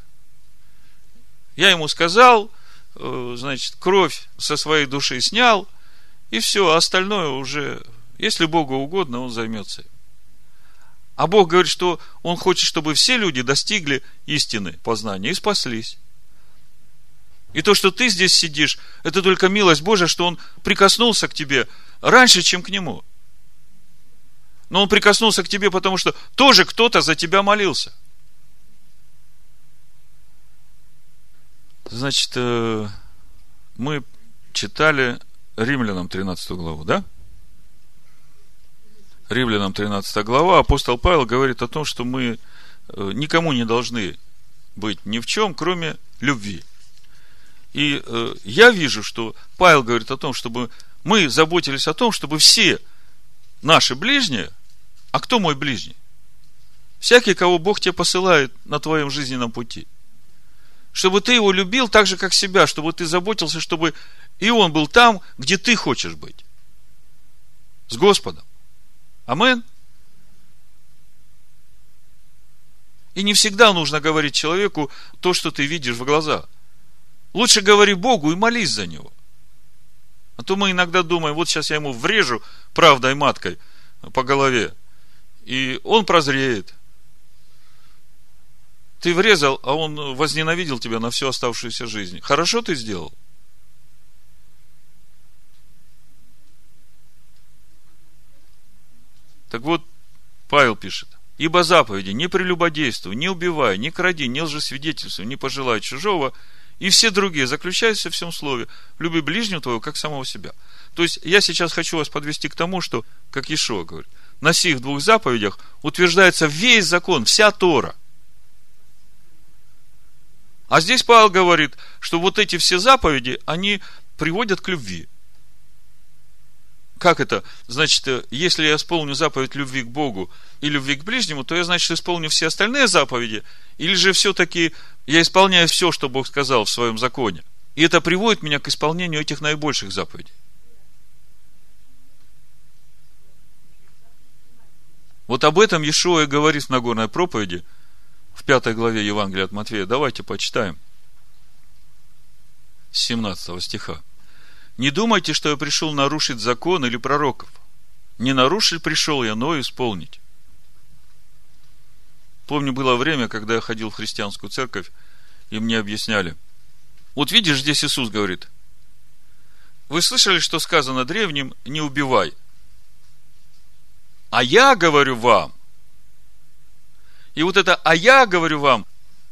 Я ему сказал, э, значит, кровь со своей души снял, и все, а остальное уже, если Богу угодно, Он займется им. А Бог говорит, что Он хочет, чтобы все люди достигли истины познания и спаслись. И то, что ты здесь сидишь, это только милость Божья, что Он прикоснулся к тебе раньше, чем к Нему. Но Он прикоснулся к тебе, потому что тоже кто-то за тебя молился. Значит, э, мы читали Римлянам 13 главу, да? Римлянам 13 глава, апостол Павел говорит о том, что мы э, никому не должны быть ни в чем, кроме любви. И э, я вижу, что Павел говорит о том, чтобы мы заботились о том, чтобы все наши ближние, а кто мой ближний? Всякий, кого Бог тебе посылает на твоем жизненном пути. Чтобы ты его любил так же, как себя, чтобы ты заботился, чтобы и он был там, где ты хочешь быть. С Господом. Амен. И не всегда нужно говорить человеку то, что ты видишь в глаза. Лучше говори Богу и молись за него. А то мы иногда думаем, вот сейчас я ему врежу правдой маткой по голове, и он прозреет. Ты врезал, а он возненавидел тебя на всю оставшуюся жизнь. Хорошо ты сделал? Так вот, Павел пишет, ибо заповеди не прелюбодействуй, не убивай, не кради, не лжесвидетельствуй, не пожелай чужого, и все другие заключаются в всем слове, люби ближнего твоего, как самого себя. То есть, я сейчас хочу вас подвести к тому, что, как Ишуа говорит, на сих двух заповедях утверждается весь закон, вся Тора. А здесь Павел говорит, что вот эти все заповеди, они приводят к любви. Как это? Значит, э, если я исполню заповедь любви к Богу и любви к ближнему, то я, значит, исполню все остальные заповеди, или же все-таки я исполняю все, что Бог сказал в своем законе. И это приводит меня к исполнению этих наибольших заповедей. Вот об этом Иешуа и говорит в Нагорной проповеди в пятой главе Евангелия от Матфея. Давайте почитаем. С 17 стиха. Не думайте, что я пришел нарушить закон или пророков. Не нарушить пришел я, но исполнить. Помню, было время, когда я ходил в христианскую церковь, и мне объясняли. Вот видишь, здесь Иисус говорит, вы слышали, что сказано древним, не убивай. А я говорю вам. И вот это «а я говорю вам»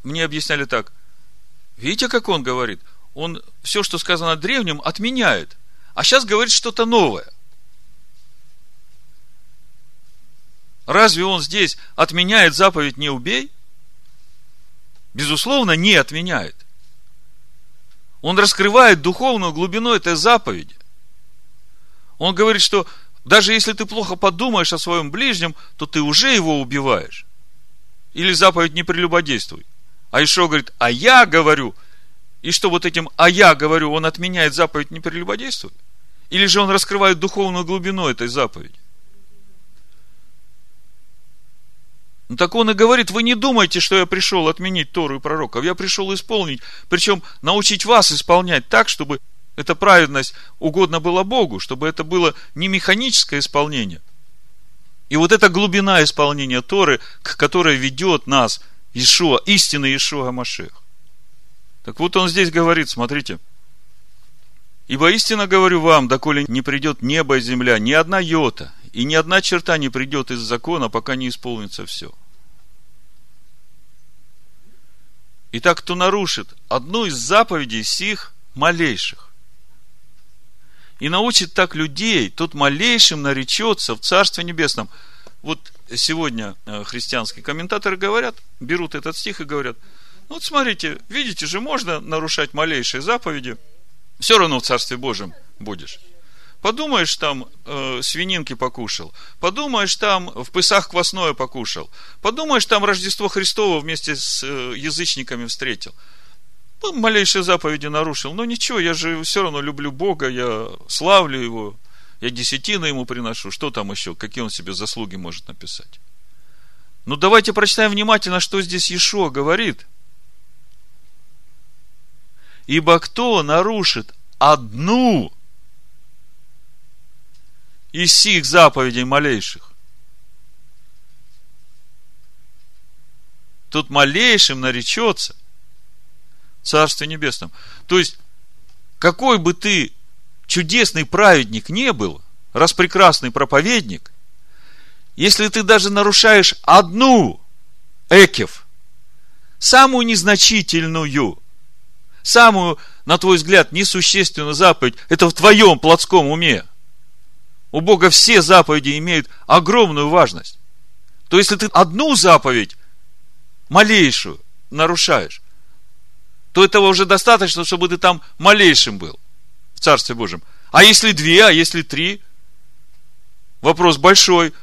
мне объясняли так. Видите, как он говорит – он все, что сказано древним, отменяет. А сейчас говорит что-то новое. Разве он здесь отменяет заповедь «не убей»? Безусловно, не отменяет. Он раскрывает духовную глубину этой заповеди. Он говорит, что даже если ты плохо подумаешь о своем ближнем, то ты уже его убиваешь. Или заповедь не прелюбодействуй. А еще говорит, а я говорю, и что вот этим «а я говорю», он отменяет заповедь не прелюбодействуй? Или же он раскрывает духовную глубину этой заповеди? Ну, так он и говорит, вы не думайте, что я пришел отменить Тору и пророков. Я пришел исполнить, причем научить вас исполнять так, чтобы эта праведность угодно была Богу, чтобы это было не механическое исполнение. И вот эта глубина исполнения Торы, к которой ведет нас Ишуа, истинный Ишуа Машех. Так вот он здесь говорит, смотрите. Ибо истинно говорю вам, доколе не придет небо и земля, ни одна йота, и ни одна черта не придет из закона, пока не исполнится все. Итак, кто нарушит одну из заповедей сих малейших, и научит так людей, тот малейшим наречется в Царстве Небесном. Вот сегодня э, христианские комментаторы говорят, берут этот стих и говорят – вот смотрите, видите же, можно нарушать малейшие заповеди, все равно в Царстве Божьем будешь. Подумаешь, там э, свининки покушал. Подумаешь, там в Пысах квасное покушал. Подумаешь, там Рождество Христово вместе с э, язычниками встретил. Ну, малейшие заповеди нарушил. Но ничего, я же все равно люблю Бога, я славлю Его, я десятины Ему приношу. Что там еще? Какие Он себе заслуги может написать? Ну, давайте прочитаем внимательно, что здесь Ешо говорит – Ибо кто нарушит одну из сих заповедей малейших, тут малейшим наречется Царстве Небесном. То есть, какой бы ты чудесный праведник не был, распрекрасный проповедник, если ты даже нарушаешь одну экев, самую незначительную, самую, на твой взгляд, несущественную заповедь, это в твоем плотском уме. У Бога все заповеди имеют огромную важность. То если ты одну заповедь, малейшую, нарушаешь, то этого уже достаточно, чтобы ты там малейшим был в Царстве Божьем. А если две, а если три? Вопрос большой.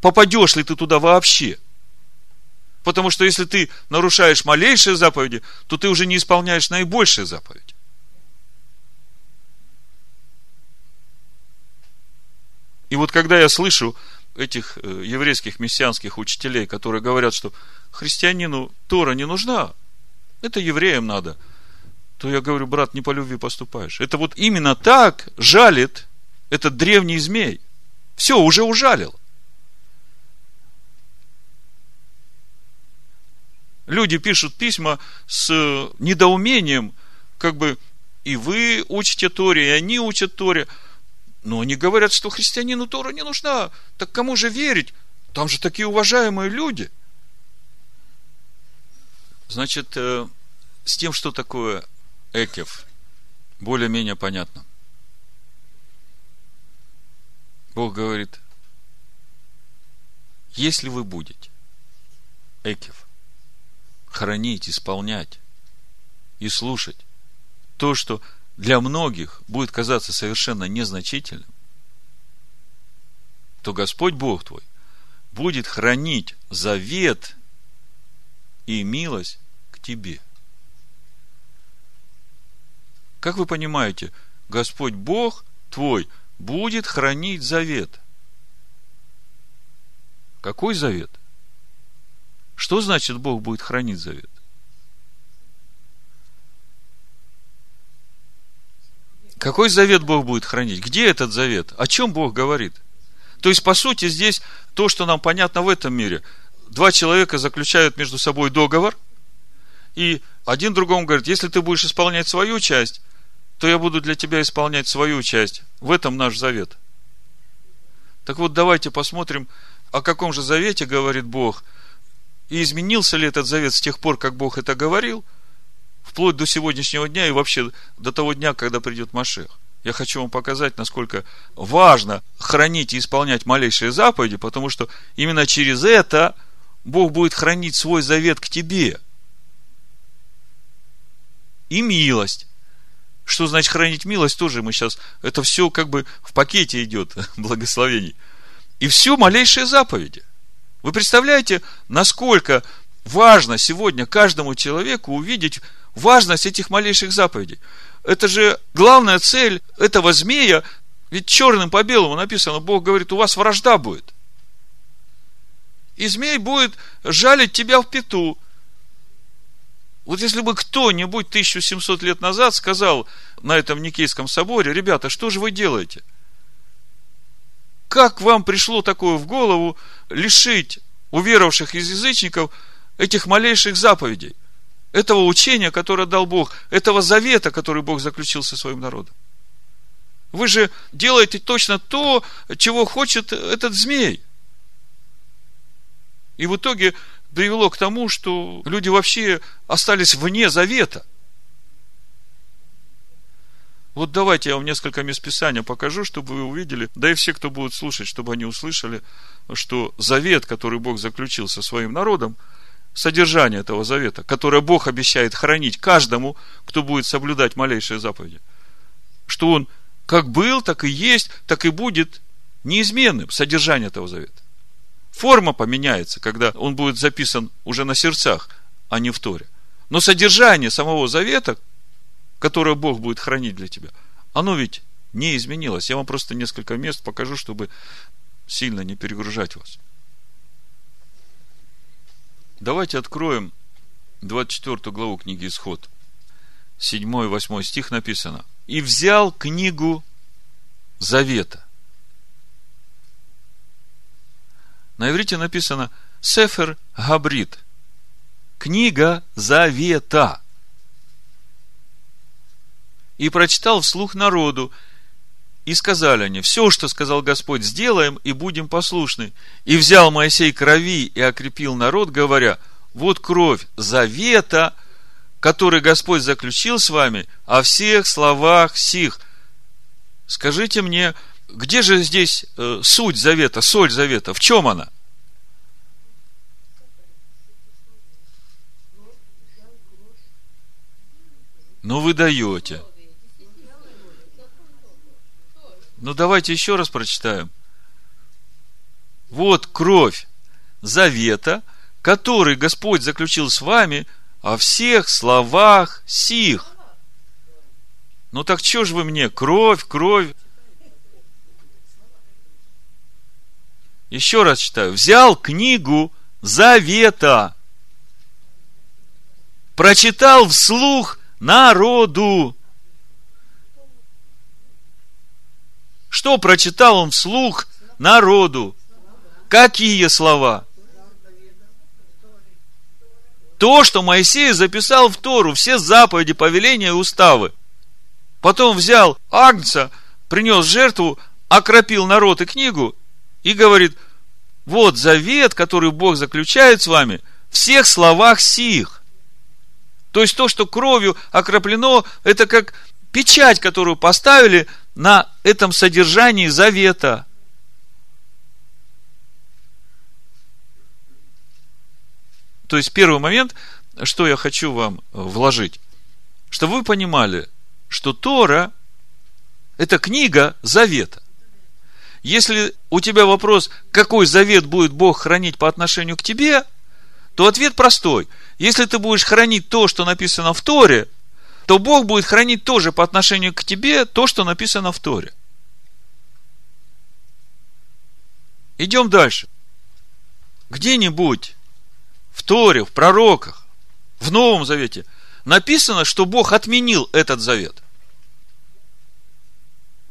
Попадешь ли ты туда вообще? Потому что если ты нарушаешь малейшие заповеди, то ты уже не исполняешь наибольшие заповеди. И вот когда я слышу этих э, еврейских мессианских учителей, которые говорят, что христианину Тора не нужна, это евреям надо, то я говорю, брат, не по любви поступаешь. Это вот именно так жалит этот древний змей. Все, уже ужалил. Люди пишут письма с недоумением, как бы и вы учите Торе, и они учат Торе. Но они говорят, что христианину Тора не нужна. Так кому же верить? Там же такие уважаемые люди. Значит, э, с тем, что такое Экев, более-менее понятно. Бог говорит, если вы будете Экев хранить, исполнять и слушать то, что для многих будет казаться совершенно незначительным, то Господь Бог твой будет хранить завет и милость к тебе. Как вы понимаете, Господь Бог твой будет хранить завет. Какой завет? Что значит Бог будет хранить завет? Какой завет Бог будет хранить? Где этот завет? О чем Бог говорит? То есть, по сути, здесь то, что нам понятно в этом мире. Два человека заключают между собой договор, и один другому говорит, если ты будешь исполнять свою часть, то я буду для тебя исполнять свою часть. В этом наш завет. Так вот, давайте посмотрим, о каком же завете говорит Бог, и изменился ли этот завет с тех пор, как Бог это говорил – вплоть до сегодняшнего дня и вообще до того дня, когда придет Машех. Я хочу вам показать, насколько важно хранить и исполнять малейшие заповеди, потому что именно через это Бог будет хранить свой завет к тебе. И милость. Что значит хранить милость, тоже мы сейчас, это все как бы в пакете идет (laughs) благословений. И все малейшие заповеди. Вы представляете, насколько важно сегодня каждому человеку увидеть важность этих малейших заповедей. Это же главная цель этого змея, ведь черным по белому написано, Бог говорит, у вас вражда будет. И змей будет жалить тебя в пету. Вот если бы кто-нибудь 1700 лет назад сказал на этом Никейском соборе, ребята, что же вы делаете? Как вам пришло такое в голову лишить уверовавших из язычников этих малейших заповедей? этого учения, которое дал Бог, этого завета, который Бог заключил со своим народом. Вы же делаете точно то, чего хочет этот змей. И в итоге привело к тому, что люди вообще остались вне завета. Вот давайте я вам несколько мест Писания покажу, чтобы вы увидели, да и все, кто будет слушать, чтобы они услышали, что завет, который Бог заключил со своим народом – содержание этого завета, которое Бог обещает хранить каждому, кто будет соблюдать малейшие заповеди. Что он как был, так и есть, так и будет неизменным содержание этого завета. Форма поменяется, когда он будет записан уже на сердцах, а не в Торе. Но содержание самого завета, которое Бог будет хранить для тебя, оно ведь не изменилось. Я вам просто несколько мест покажу, чтобы сильно не перегружать вас. Давайте откроем 24 главу книги Исход. 7-8 стих написано. И взял книгу Завета. На иврите написано Сефер Габрид. Книга Завета. И прочитал вслух народу, и сказали они, все, что сказал Господь, сделаем и будем послушны. И взял Моисей крови и окрепил народ, говоря, вот кровь завета, который Господь заключил с вами, о всех словах сих. Скажите мне, где же здесь э, суть завета, соль завета? В чем она? Ну, вы даете. Ну, давайте еще раз прочитаем. Вот кровь завета, который Господь заключил с вами о всех словах сих. Ну так что же вы мне? Кровь, кровь. Еще раз читаю. Взял книгу завета. Прочитал вслух народу. Что прочитал он вслух народу? Какие слова? То, что Моисей записал в Тору, все заповеди, повеления и уставы. Потом взял Агнца, принес жертву, окропил народ и книгу и говорит, вот завет, который Бог заключает с вами, всех словах сих. То есть то, что кровью окроплено, это как печать, которую поставили на этом содержании завета. То есть первый момент, что я хочу вам вложить, чтобы вы понимали, что Тора – это книга завета. Если у тебя вопрос, какой завет будет Бог хранить по отношению к тебе, то ответ простой. Если ты будешь хранить то, что написано в Торе – то Бог будет хранить тоже по отношению к тебе то, что написано в Торе. Идем дальше. Где-нибудь в Торе, в пророках, в Новом Завете написано, что Бог отменил этот завет.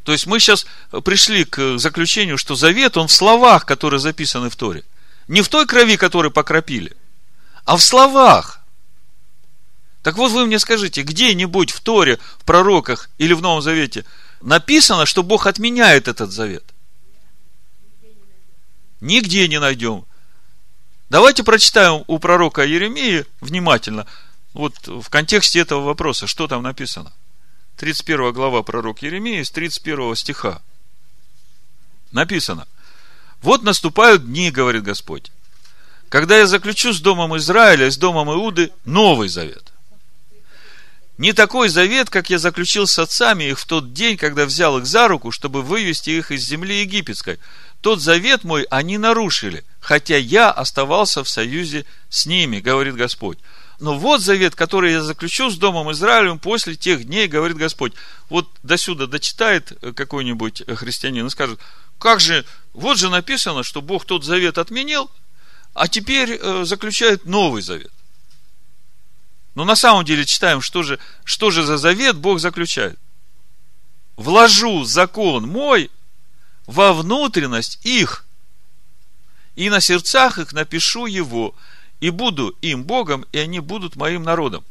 То есть мы сейчас пришли к заключению, что завет, он в словах, которые записаны в Торе. Не в той крови, которую покропили, а в словах. Так вот вы мне скажите, где-нибудь в Торе, в пророках или в Новом Завете написано, что Бог отменяет этот завет? Нигде не найдем. Давайте прочитаем у пророка Еремии внимательно, вот в контексте этого вопроса, что там написано. 31 глава пророк Еремии с 31 стиха. Написано. Вот наступают дни, говорит Господь, когда я заключу с домом Израиля с домом Иуды новый завет – не такой завет, как я заключил с отцами их в тот день, когда взял их за руку, чтобы вывести их из земли египетской. Тот завет мой они нарушили, хотя я оставался в союзе с ними, говорит Господь. Но вот завет, который я заключу с Домом Израилем после тех дней, говорит Господь. Вот до сюда дочитает какой-нибудь христианин и скажет, как же, вот же написано, что Бог тот завет отменил, а теперь э, заключает новый завет. Но на самом деле читаем, что же, что же за завет Бог заключает. Вложу закон мой во внутренность их, и на сердцах их напишу его, и буду им Богом, и они будут моим народом.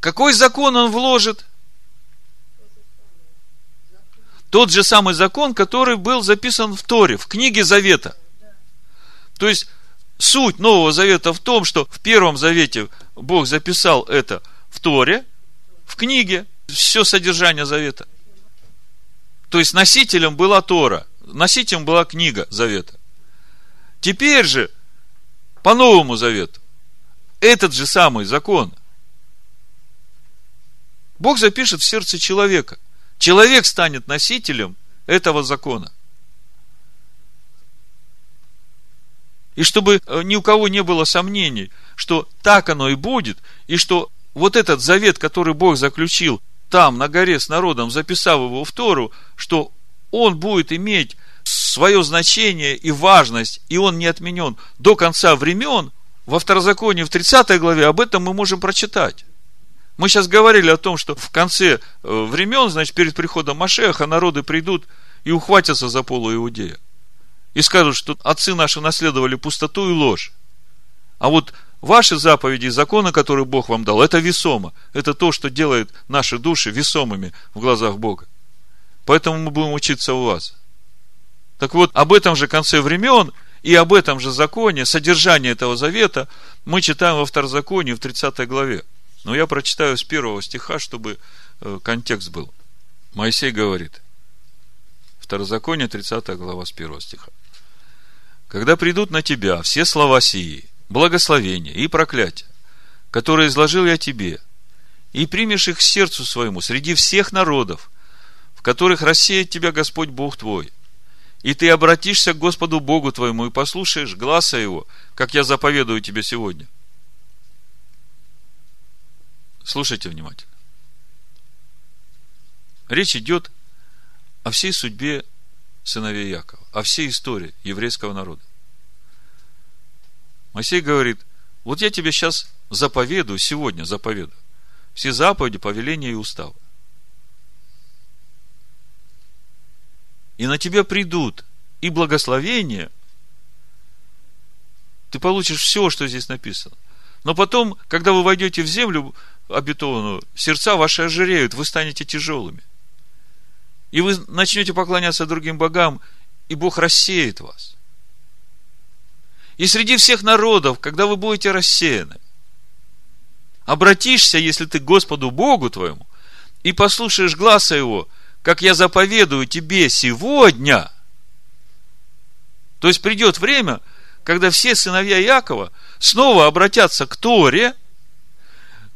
Какой закон он вложит? Тот же самый закон, который был записан в Торе, в книге Завета. То есть, суть Нового Завета в том, что в Первом Завете Бог записал это в Торе, в книге, все содержание Завета. То есть носителем была Тора, носителем была книга Завета. Теперь же, по Новому Завету, этот же самый закон Бог запишет в сердце человека. Человек станет носителем этого закона – И чтобы э, ни у кого не было сомнений, что так оно и будет, и что вот этот завет, который Бог заключил там, на горе с народом, записав его в Тору, что он будет иметь свое значение и важность, и он не отменен до конца времен, во второзаконии в 30 главе об этом мы можем прочитать. Мы сейчас говорили о том, что в конце э, времен, значит, перед приходом Машеха народы придут и ухватятся за полу Иудея. И скажут, что отцы наши наследовали пустоту и ложь. А вот ваши заповеди и законы, которые Бог вам дал, это весомо. Это то, что делает наши души весомыми в глазах Бога. Поэтому мы будем учиться у вас. Так вот, об этом же конце времен и об этом же законе, содержание этого завета, мы читаем во Второзаконии в 30 главе. Но я прочитаю с первого стиха, чтобы э, контекст был. Моисей говорит, Второзаконие, 30 глава, с первого стиха. Когда придут на тебя все слова сии, благословения и проклятия, которые изложил я тебе, и примешь их к сердцу своему среди всех народов, в которых рассеет тебя Господь Бог твой, и ты обратишься к Господу Богу твоему и послушаешь гласа Его, как я заповедую тебе сегодня. Слушайте внимательно. Речь идет о всей судьбе сыновей Якова, о всей истории еврейского народа. Моисей говорит, вот я тебе сейчас заповедую, сегодня заповедую, все заповеди, повеления и уставы. И на тебя придут и благословения, ты получишь все, что здесь написано. Но потом, когда вы войдете в землю обетованную, сердца ваши ожиреют, вы станете тяжелыми. И вы начнете поклоняться другим богам, и Бог рассеет вас. И среди всех народов, когда вы будете рассеяны, обратишься, если ты Господу Богу твоему, и послушаешь гласа Его, как я заповедую тебе сегодня, то есть придет время, когда все сыновья Якова снова обратятся к Торе,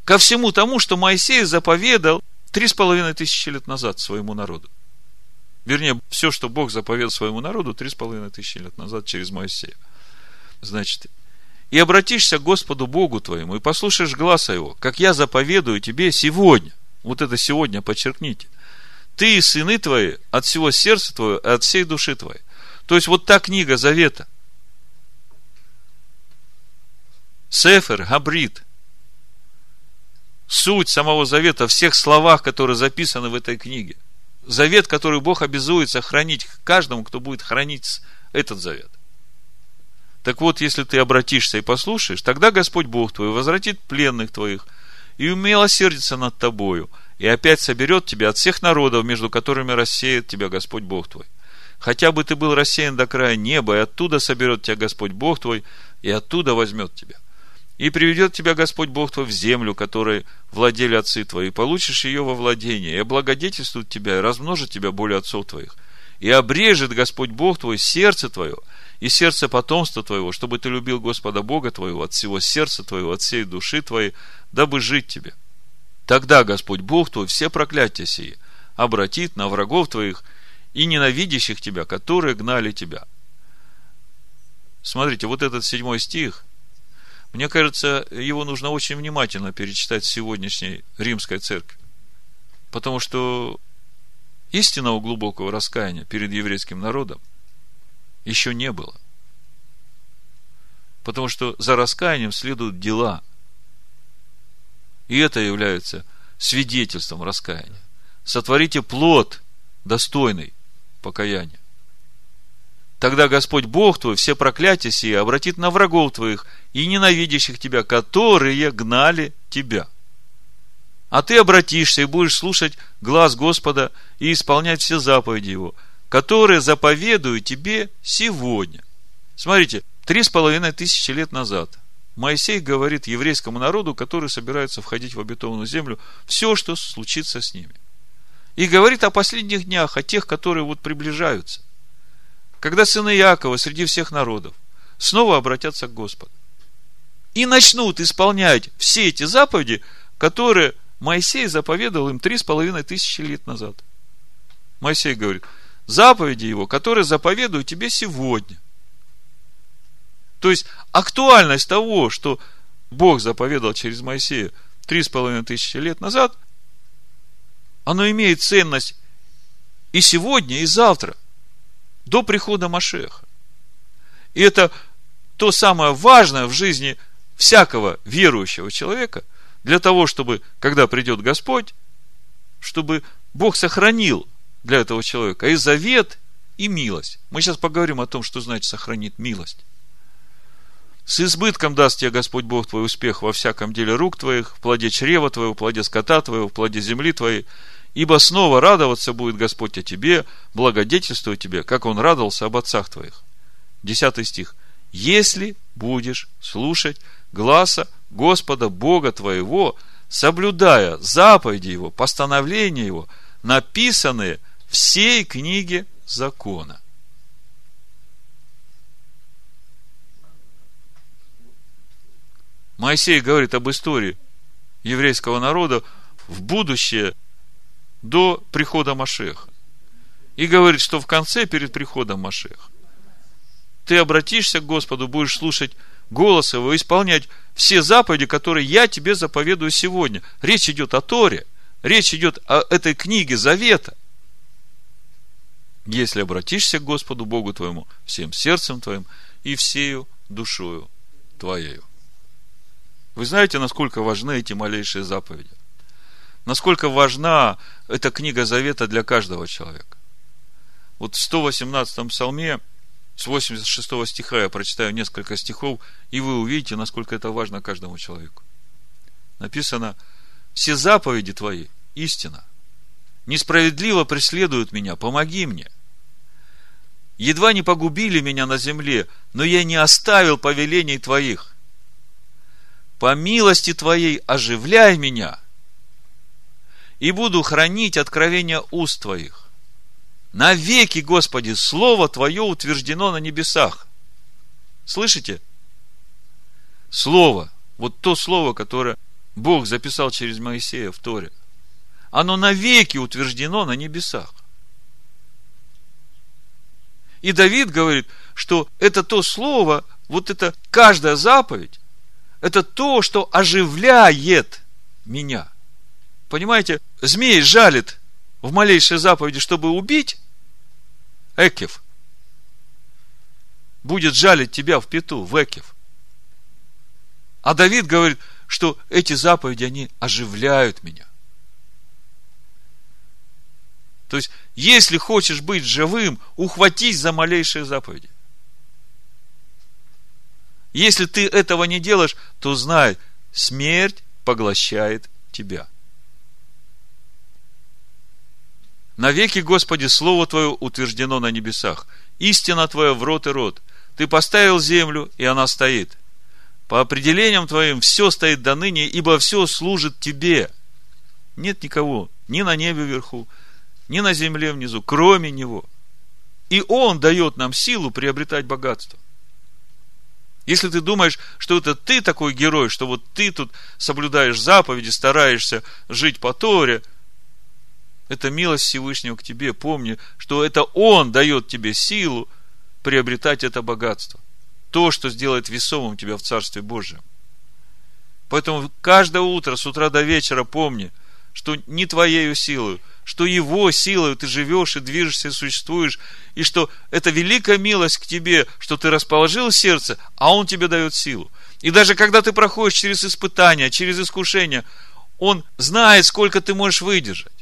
ко всему тому, что Моисей заповедал три с половиной тысячи лет назад своему народу. Вернее, все, что Бог заповедал своему народу три с половиной тысячи лет назад через Моисея. Значит, и обратишься к Господу Богу твоему, и послушаешь гласа Его, как я заповедую тебе сегодня. Вот это сегодня подчеркните. Ты и сыны твои от всего сердца твоего и от всей души твоей. То есть, вот та книга Завета. Сефер, Габрид. Суть самого Завета, всех словах, которые записаны в этой книге. Завет, который Бог обязует сохранить каждому, кто будет хранить этот завет. Так вот, если ты обратишься и послушаешь, тогда Господь Бог твой возвратит пленных твоих и умилосердится над тобою, и опять соберет тебя от всех народов, между которыми рассеет тебя Господь Бог твой. Хотя бы ты был рассеян до края неба, и оттуда соберет тебя Господь Бог твой, и оттуда возьмет тебя. И приведет тебя Господь Бог твой в землю, которой владели отцы твои, и получишь ее во владение, и облагодетельствует тебя, и размножит тебя более отцов твоих. И обрежет Господь Бог твой сердце твое, и сердце потомства твоего, чтобы ты любил Господа Бога твоего от всего сердца твоего, от всей души твоей, дабы жить тебе. Тогда Господь Бог твой все проклятия сии обратит на врагов твоих и ненавидящих тебя, которые гнали тебя. Смотрите, вот этот седьмой стих, мне кажется, его нужно очень внимательно перечитать в сегодняшней римской церкви. Потому что истинного глубокого раскаяния перед еврейским народом еще не было. Потому что за раскаянием следуют дела. И это является свидетельством раскаяния. Сотворите плод достойный покаяния. Тогда Господь Бог твой все проклятия сии обратит на врагов твоих и ненавидящих тебя, которые гнали тебя. А ты обратишься и будешь слушать глаз Господа и исполнять все заповеди Его – которые заповедую тебе сегодня. Смотрите, три с половиной тысячи лет назад Моисей говорит еврейскому народу, который собирается входить в обетованную землю, все, что случится с ними. И говорит о последних днях, о тех, которые вот приближаются. Когда сыны Якова среди всех народов снова обратятся к Господу. И начнут исполнять все эти заповеди, которые Моисей заповедал им три с половиной тысячи лет назад. Моисей говорит – заповеди Его, которые заповедую тебе сегодня. То есть, актуальность того, что Бог заповедал через Моисея три с половиной тысячи лет назад, оно имеет ценность и сегодня, и завтра, до прихода Машеха. И это то самое важное в жизни всякого верующего человека, для того, чтобы, когда придет Господь, чтобы Бог сохранил для этого человека и завет, и милость. Мы сейчас поговорим о том, что значит сохранить милость. С избытком даст тебе Господь Бог твой успех во всяком деле рук твоих, в плоде чрева твоего, в плоде скота твоего, в плоде земли твоей. Ибо снова радоваться будет Господь о тебе, благодетельствуя тебе, как Он радовался об отцах твоих. Десятый стих. Если будешь слушать гласа Господа Бога твоего, соблюдая заповеди Его, постановления Его, написанные всей книге закона. Моисей говорит об истории еврейского народа в будущее до прихода Машеха. И говорит, что в конце, перед приходом Машеха, ты обратишься к Господу, будешь слушать голос Его, исполнять все заповеди, которые я тебе заповедую сегодня. Речь идет о Торе, речь идет о этой книге Завета. Если обратишься к Господу Богу твоему всем сердцем твоим и всею душою твоею. Вы знаете, насколько важны эти малейшие заповеди? Насколько важна эта книга Завета для каждого человека? Вот в 118-м псалме с 86 стиха я прочитаю несколько стихов, и вы увидите, насколько это важно каждому человеку. Написано, все заповеди твои – истина. Несправедливо преследуют меня, помоги мне. Едва не погубили меня на земле, но я не оставил повелений твоих. По милости твоей оживляй меня, и буду хранить откровения уст твоих. Навеки, Господи, Слово Твое утверждено на небесах. Слышите? Слово, вот то слово, которое Бог записал через Моисея в Торе, оно навеки утверждено на небесах. И Давид говорит, что это то слово, вот это каждая заповедь, это то, что оживляет меня. Понимаете, змей жалит в малейшей заповеди, чтобы убить, Экев будет жалить тебя в пету, в Экев. А Давид говорит, что эти заповеди, они оживляют меня. То есть, если хочешь быть живым, ухватись за малейшие заповеди. Если ты этого не делаешь, то знай, смерть поглощает тебя. Навеки, Господи, Слово Твое утверждено на небесах. Истина Твоя в рот и рот. Ты поставил землю, и она стоит. По определениям Твоим все стоит до ныне, ибо все служит Тебе. Нет никого, ни на небе вверху, ни на земле внизу, кроме Него. И Он дает нам силу приобретать богатство. Если ты думаешь, что это ты такой герой, что вот ты тут соблюдаешь заповеди, стараешься жить по Торе – это милость Всевышнего к тебе. Помни, что это Он дает тебе силу приобретать это богатство. То, что сделает весомым тебя в Царстве Божьем. Поэтому каждое утро, с утра до вечера помни, что не твоею силой, что Его силой ты живешь и движешься, и существуешь, и что это великая милость к тебе, что ты расположил сердце, а Он тебе дает силу. И даже когда ты проходишь через испытания, через искушения, Он знает, сколько ты можешь выдержать.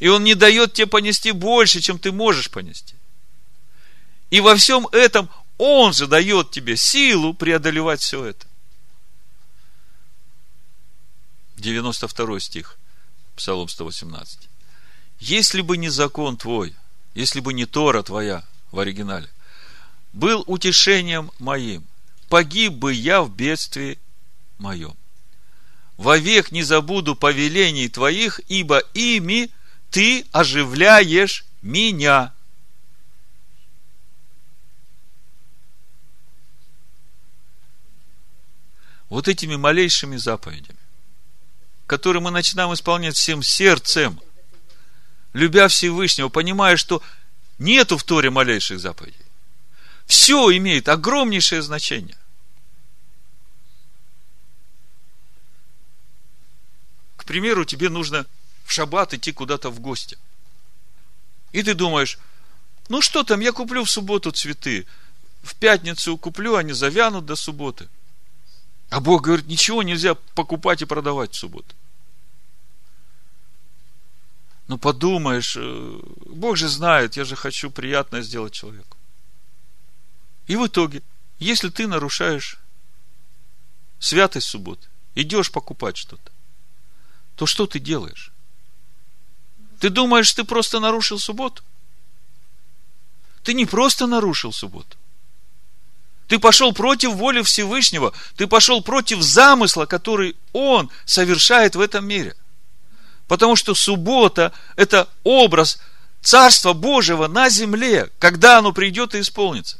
И Он не дает тебе понести больше, чем ты можешь понести. И во всем этом Он же дает тебе силу преодолевать все это. 92 стих, Псалом 118. Если бы не закон твой, если бы не Тора твоя в оригинале, был утешением моим, погиб бы я в бедствии моем. Вовек не забуду повелений твоих, ибо ими ты оживляешь меня. Вот этими малейшими заповедями, которые мы начинаем исполнять всем сердцем, любя Всевышнего, понимая, что нету в Торе малейших заповедей. Все имеет огромнейшее значение. К примеру, тебе нужно в шаббат идти куда-то в гости. И ты думаешь, ну что там, я куплю в субботу цветы. В пятницу куплю, они завянут до субботы. А Бог говорит, ничего нельзя покупать и продавать в субботу. Ну, подумаешь, э, Бог же знает, я же хочу приятное сделать человеку. И в итоге, если ты нарушаешь святость субботы, идешь покупать что-то, то что ты делаешь? Ты думаешь, ты просто нарушил субботу? Ты не просто нарушил субботу. Ты пошел против воли Всевышнего. Ты пошел против замысла, который Он совершает в этом мире. Потому что суббота – это образ Царства Божьего на земле, когда оно придет и исполнится.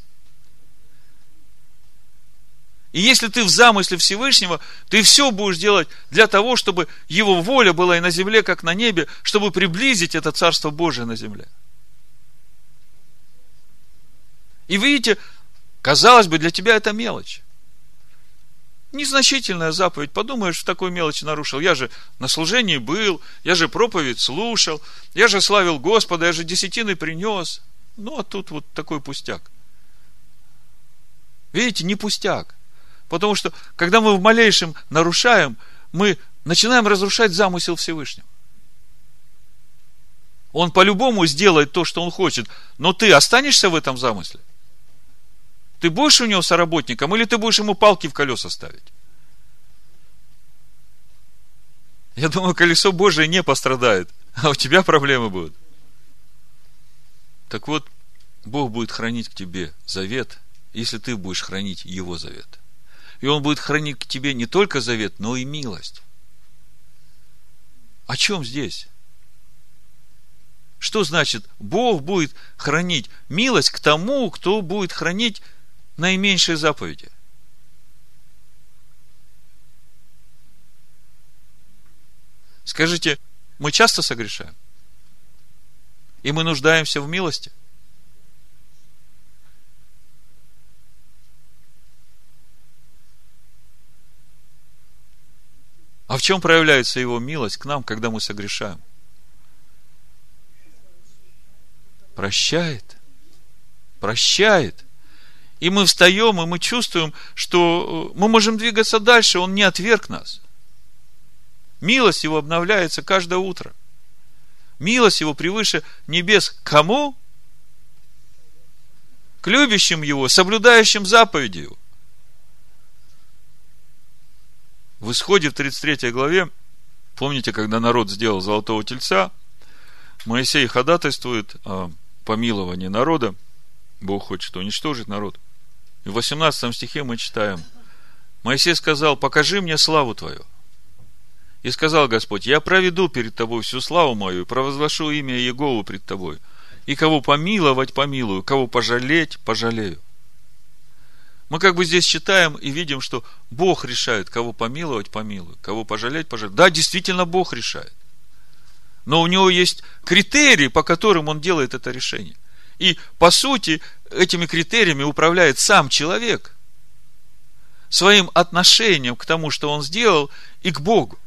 И если ты в замысле Всевышнего, ты все будешь делать для того, чтобы его воля была и на земле, как на небе, чтобы приблизить это Царство Божие на земле. И видите, казалось бы, для тебя это мелочь. Незначительная заповедь. Подумаешь, в такой мелочи нарушил. Я же на служении был, я же проповедь слушал, я же славил Господа, я же десятины принес. Ну, а тут вот такой пустяк. Видите, не пустяк. Потому что, когда мы в малейшем нарушаем, мы начинаем разрушать замысел Всевышнего. Он по-любому сделает то, что он хочет, но ты останешься в этом замысле? Ты будешь у него соработником, или ты будешь ему палки в колеса ставить? Я думаю, колесо Божие не пострадает, а у тебя проблемы будут. Так вот, Бог будет хранить к тебе завет, если ты будешь хранить Его завет. И Он будет хранить к тебе не только завет, но и милость. О чем здесь? Что значит, Бог будет хранить милость к тому, кто будет хранить наименьшие заповеди? Скажите, мы часто согрешаем? И мы нуждаемся в милости? В чем проявляется его милость к нам, когда мы согрешаем? Прощает. Прощает. И мы встаем, и мы чувствуем, что э, мы можем двигаться дальше, он не отверг нас. Милость его обновляется каждое утро. Милость его превыше небес. Кому? К любящим его, соблюдающим заповеди его. В исходе в 33 главе, помните, когда народ сделал золотого тельца, Моисей ходатайствует о помиловании народа. Бог хочет уничтожить народ. И в 18 стихе мы читаем, Моисей сказал, покажи мне славу твою. И сказал Господь, я проведу перед тобой всю славу мою и провозглашу имя Егову пред тобой. И кого помиловать, помилую, кого пожалеть, пожалею. Мы как бы здесь читаем и видим, что Бог решает, кого помиловать, помилуй, кого пожалеть, пожалеть. Да, действительно, Бог решает. Но у него есть критерии, по которым он делает это решение. И, по сути, этими критериями управляет сам человек. Своим отношением к тому, что он сделал, и к Богу.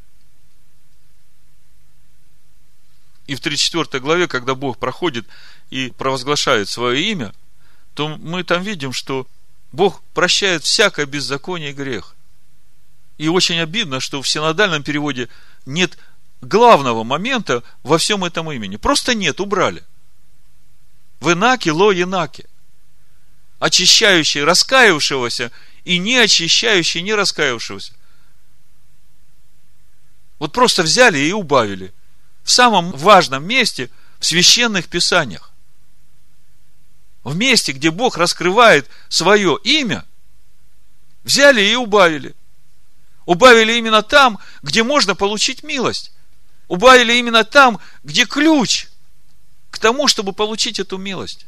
И в 34 главе, когда Бог проходит и провозглашает свое имя, то мы там видим, что Бог прощает всякое беззаконие и грех. И очень обидно, что в синодальном переводе нет главного момента во всем этом имени. Просто нет, убрали. В инаке, ло, инаке. Очищающий раскаявшегося и не очищающий не раскаявшегося. Вот просто взяли и убавили. В самом важном месте в священных писаниях в месте, где Бог раскрывает свое имя, взяли и убавили. Убавили именно там, где можно получить милость. Убавили именно там, где ключ к тому, чтобы получить эту милость.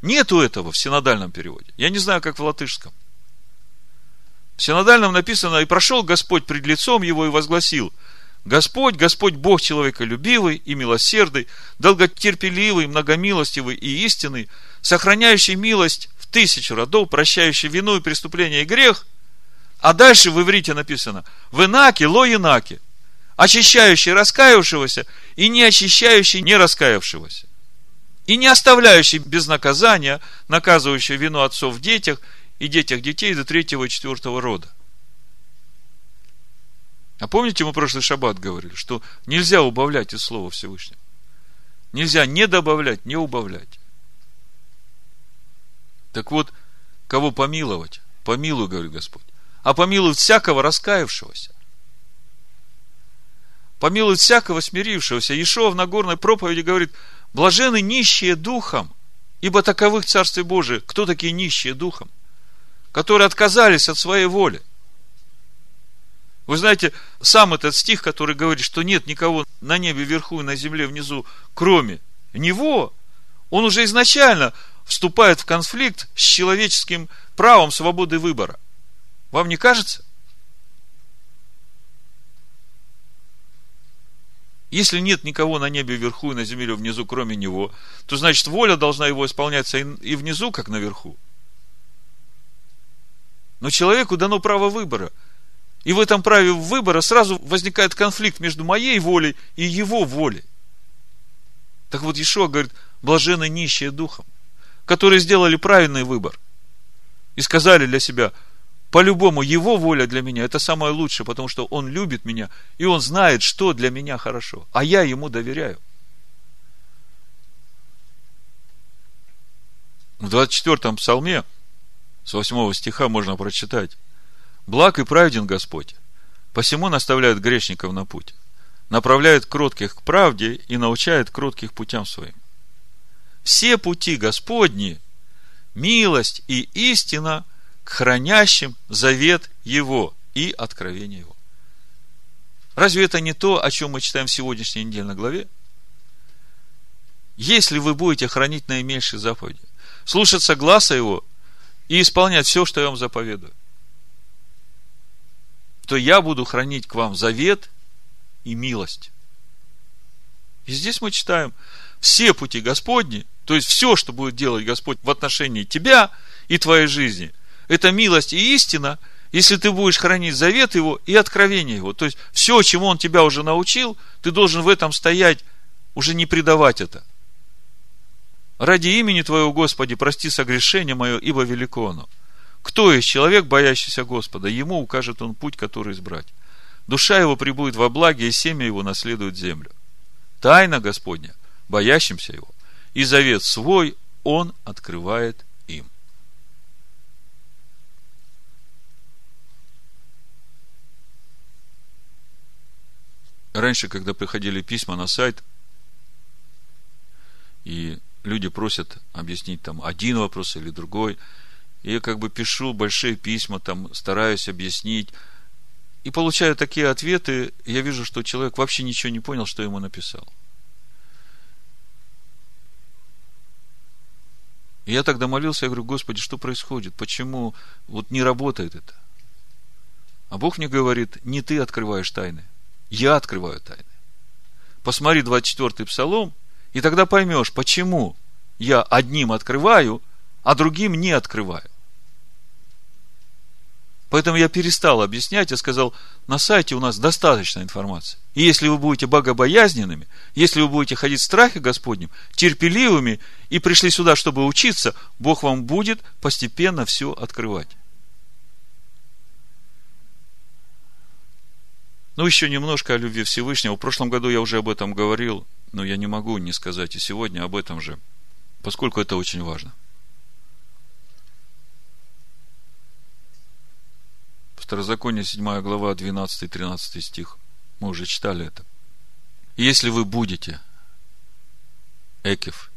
Нету этого в синодальном переводе. Я не знаю, как в латышском. В синодальном написано, и прошел Господь пред лицом его и возгласил – Господь, Господь Бог человеколюбивый и милосердный, долготерпеливый, многомилостивый и истинный, сохраняющий милость в тысячу родов, прощающий вину и преступление и грех. А дальше в иврите написано, в инаке, ло инаке, очищающий раскаявшегося и не очищающий не раскаявшегося. и не оставляющий без наказания, наказывающий вину отцов в детях и детях детей до третьего и четвертого рода. А помните, мы прошлый шаббат говорили, что нельзя убавлять из Слова Всевышнего. Нельзя не добавлять, не убавлять. Так вот, кого помиловать? Помилуй, говорит Господь. А помилуй всякого раскаявшегося. Помилуй всякого смирившегося. Ишова в Нагорной проповеди говорит, блажены нищие духом, ибо таковых Царствие Божие. Кто такие нищие духом? Которые отказались от своей воли. Вы знаете, сам этот стих, который говорит, что нет никого на небе вверху и на земле внизу, кроме него, он уже изначально вступает в конфликт с человеческим правом свободы выбора. Вам не кажется? Если нет никого на небе вверху и на земле внизу, кроме него, то значит воля должна его исполняться и внизу, как наверху. Но человеку дано право выбора – и в этом праве выбора сразу возникает конфликт между моей волей и его волей. Так вот, Ишуа говорит, блажены нищие духом, которые сделали правильный выбор и сказали для себя, по-любому его воля для меня это самое лучшее, потому что он любит меня, и он знает, что для меня хорошо, а я ему доверяю. В 24-м псалме с 8 стиха можно прочитать. Благ и праведен Господь, посему наставляет грешников на путь, направляет кротких к правде и научает кротких путям своим. Все пути Господни – милость и истина к хранящим завет Его и откровение Его. Разве это не то, о чем мы читаем в сегодняшней недельной главе? Если вы будете хранить наименьшие заповеди, слушаться гласа Его и исполнять все, что я вам заповедую, то я буду хранить к вам завет и милость. И здесь мы читаем, все пути Господни, то есть все, что будет делать Господь в отношении тебя и твоей жизни, это милость и истина, если ты будешь хранить завет его и откровение его. То есть все, чему он тебя уже научил, ты должен в этом стоять, уже не предавать это. Ради имени Твоего, Господи, прости согрешение мое, ибо велико оно. Кто есть человек, боящийся Господа? Ему укажет он путь, который избрать. Душа его прибудет во благе, и семя его наследует землю. Тайна Господня, боящимся его, и завет свой он открывает им. Раньше, когда приходили письма на сайт, и люди просят объяснить там один вопрос или другой – я как бы пишу большие письма, там стараюсь объяснить, и получаю такие ответы, я вижу, что человек вообще ничего не понял, что ему написал. И я тогда молился, я говорю, Господи, что происходит? Почему вот не работает это? А Бог мне говорит, не ты открываешь тайны, я открываю тайны. Посмотри 24-й псалом, и тогда поймешь, почему я одним открываю, а другим не открываю. Поэтому я перестал объяснять, я сказал, на сайте у нас достаточно информации. И если вы будете богобоязненными, если вы будете ходить в страхе Господнем, терпеливыми и пришли сюда, чтобы учиться, Бог вам будет постепенно все открывать. Ну, еще немножко о любви Всевышнего. В прошлом году я уже об этом говорил, но я не могу не сказать и сегодня об этом же, поскольку это очень важно. Второзаконие, 7 глава, 12-13 стих. Мы уже читали это. Если вы будете, Экев,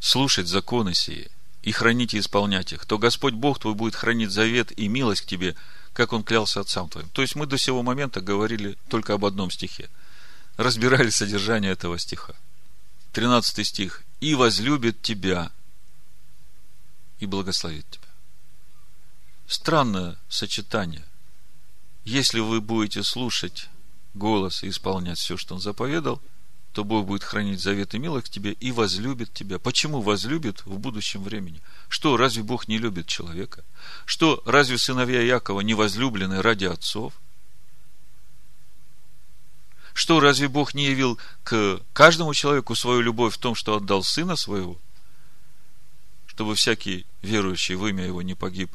слушать законы сии и хранить и исполнять их, то Господь Бог твой будет хранить завет и милость к тебе, как Он клялся отцам твоим. То есть мы до сего момента говорили только об одном стихе. Разбирали содержание этого стиха. 13 стих. «И возлюбит тебя, и благословит тебя». Странное сочетание если вы будете слушать голос и исполнять все, что Он заповедал, то Бог будет хранить завет и милость к тебе и возлюбит тебя. Почему возлюбит в будущем времени? Что, разве Бог не любит человека? Что, разве сыновья Якова не возлюблены ради отцов? Что, разве Бог не явил к каждому человеку свою любовь в том, что отдал сына своего чтобы всякий верующий в имя его не погиб,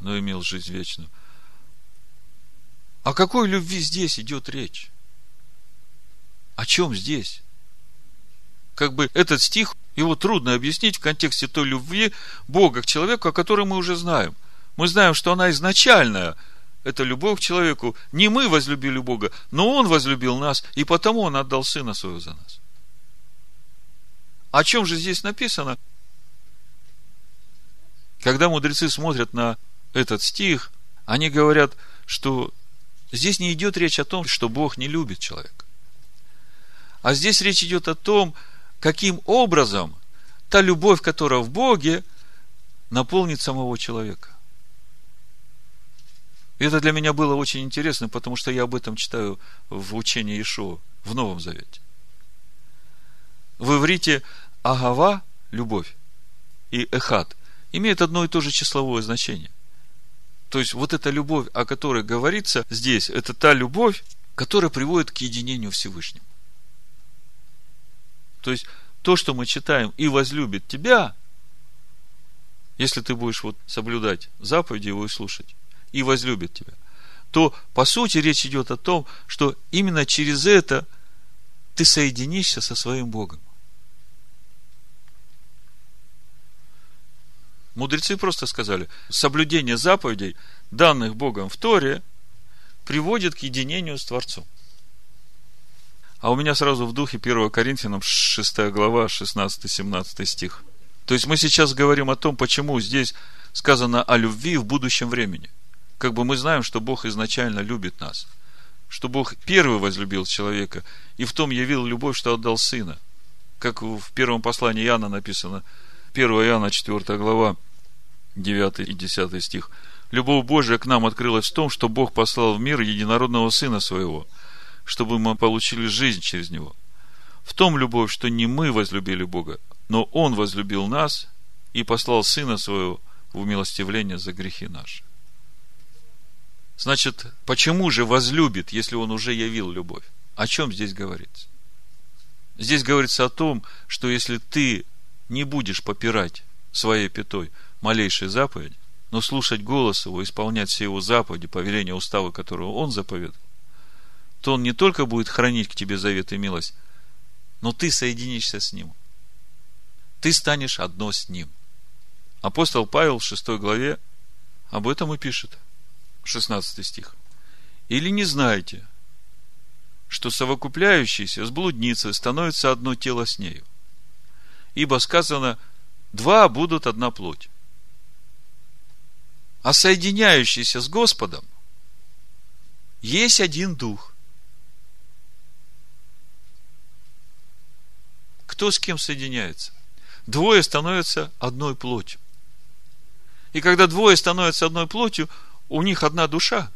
но имел жизнь вечную. О какой любви здесь идет речь? О чем здесь? Как бы этот стих, его трудно объяснить в контексте той любви Бога к человеку, о которой мы уже знаем. Мы знаем, что она изначальная, это любовь к человеку. Не мы возлюбили Бога, но Он возлюбил нас, и потому Он отдал Сына Своего за нас. О чем же здесь написано? Когда мудрецы смотрят на этот стих, они говорят, что Здесь не идет речь о том, что Бог не любит человека. А здесь речь идет о том, каким образом та любовь, которая в Боге, наполнит самого человека. И это для меня было очень интересно, потому что я об этом читаю в учении Ишуа в Новом Завете. В иврите агава – любовь, и эхат имеют одно и то же числовое значение. То есть, вот эта любовь, о которой говорится здесь, это та любовь, которая приводит к единению Всевышнему. То есть, то, что мы читаем, и возлюбит тебя, если ты будешь вот соблюдать заповеди его и слушать, и возлюбит тебя, то, по сути, речь идет о том, что именно через это ты соединишься со своим Богом. Мудрецы просто сказали, соблюдение заповедей, данных Богом в Торе, приводит к единению с Творцом. А у меня сразу в духе 1 Коринфянам 6 глава, 16-17 стих. То есть мы сейчас говорим о том, почему здесь сказано о любви в будущем времени. Как бы мы знаем, что Бог изначально любит нас. Что Бог первый возлюбил человека и в том явил любовь, что отдал Сына. Как в первом послании Иоанна написано, 1 Иоанна 4 глава, 9 и 10 стих. Любовь Божия к нам открылась в том, что Бог послал в мир единородного Сына Своего, чтобы мы получили жизнь через Него. В том любовь, что не мы возлюбили Бога, но Он возлюбил нас и послал Сына Своего в умилостивление за грехи наши. Значит, почему же возлюбит, если Он уже явил любовь? О чем здесь говорится? Здесь говорится о том, что если ты не будешь попирать своей пятой – малейшей заповеди, но слушать голос его, исполнять все его заповеди, повеления устава, которого он заповедал, то он не только будет хранить к тебе завет и милость, но ты соединишься с ним. Ты станешь одно с ним. Апостол Павел в 6 главе об этом и пишет. 16 стих. Или не знаете, что совокупляющиеся с блудницей становится одно тело с нею? Ибо сказано, два будут одна плоть а соединяющийся с Господом, есть один дух. Кто с кем соединяется? Двое становятся одной плотью. И когда двое становятся одной плотью, у них одна душа.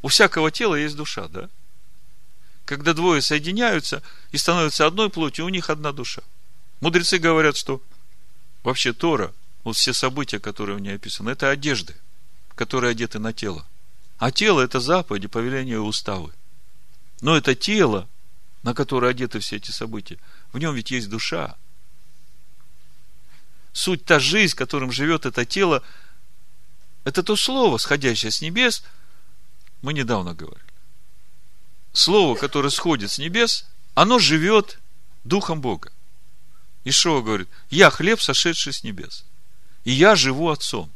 У всякого тела есть душа, да? Когда двое соединяются и становятся одной плотью, у них одна душа. Мудрецы говорят, что вообще Тора вот все события, которые в ней описаны, это одежды, которые одеты на тело. А тело – это заповеди, повеления и уставы. Но это тело, на которое одеты все эти события, в нем ведь есть душа. Суть та жизнь, которым живет это тело, это то слово, сходящее с небес, мы недавно говорили. Слово, которое сходит с небес, оно живет Духом Бога. Ишуа говорит, я хлеб, сошедший с небес и я живу отцом.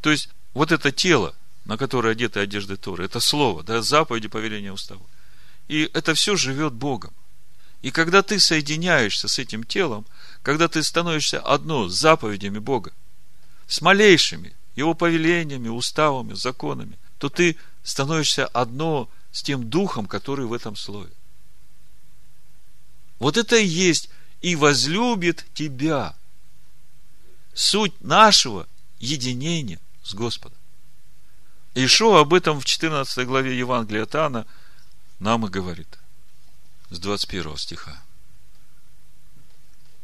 То есть, вот это тело, на которое одеты одежды Торы, это слово, да, заповеди, повеления устава. И это все живет Богом. И когда ты соединяешься с этим телом, когда ты становишься одно с заповедями Бога, с малейшими его повелениями, уставами, законами, то ты становишься одно с тем духом, который в этом слое. Вот это и есть и возлюбит тебя. Суть нашего единения с Господом. Ишо об этом в 14 главе Евангелия от нам и говорит. С 21 стиха.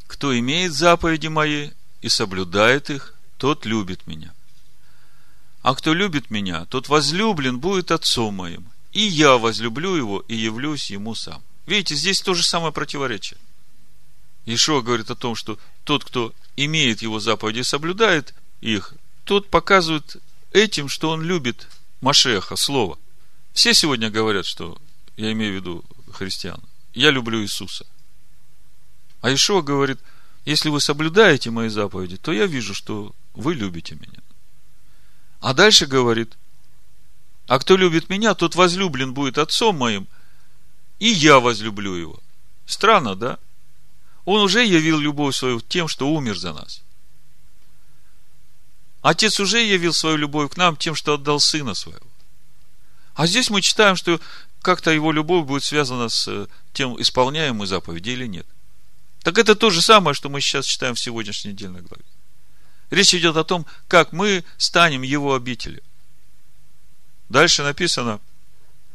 Кто имеет заповеди мои и соблюдает их, тот любит меня. А кто любит меня, тот возлюблен будет отцом моим, и я возлюблю его и явлюсь ему сам. Видите, здесь то же самое противоречие. Ишуа говорит о том, что тот, кто имеет его заповеди и соблюдает их, тот показывает этим, что он любит Машеха, Слово. Все сегодня говорят, что я имею в виду христиан. Я люблю Иисуса. А Ишуа говорит, если вы соблюдаете мои заповеди, то я вижу, что вы любите меня. А дальше говорит, а кто любит меня, тот возлюблен будет отцом моим, и я возлюблю его. Странно, да? Он уже явил любовь свою тем, что умер за нас. Отец уже явил свою любовь к нам тем, что отдал сына своего. А здесь мы читаем, что как-то его любовь будет связана с э, тем, исполняем мы заповеди или нет. Так это то же самое, что мы сейчас читаем в сегодняшней недельной главе. Речь идет о том, как мы станем его обителью. Дальше написано,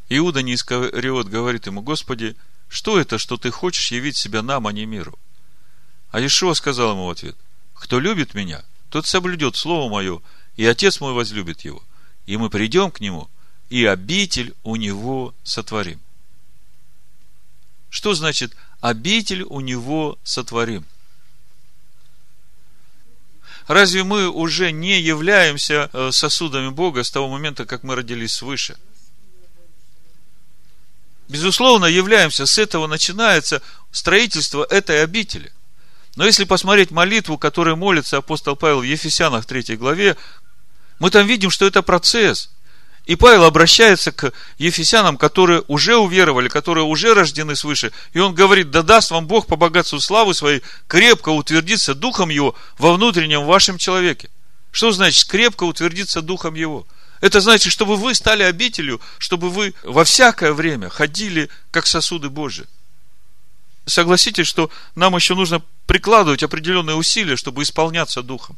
Иуда Неискариот говорит ему, Господи, что это, что ты хочешь явить себя нам, а не миру? А Ишуа сказал ему в ответ, кто любит меня, тот соблюдет слово мое, и отец мой возлюбит его. И мы придем к нему, и обитель у него сотворим. Что значит обитель у него сотворим? Разве мы уже не являемся э, сосудами Бога с того момента, как мы родились свыше? Безусловно, являемся. С этого начинается строительство этой обители. Но если посмотреть молитву, которой молится апостол Павел в Ефесянах 3 главе, мы там видим, что это процесс. И Павел обращается к ефесянам, которые уже уверовали, которые уже рождены свыше. И он говорит, да даст вам Бог по богатству славы своей крепко утвердиться Духом Его во внутреннем вашем человеке. Что значит крепко утвердиться Духом Его? Это значит, чтобы вы стали обителю, чтобы вы во всякое время ходили как сосуды Божии. Согласитесь, что нам еще нужно прикладывать определенные усилия, чтобы исполняться Духом.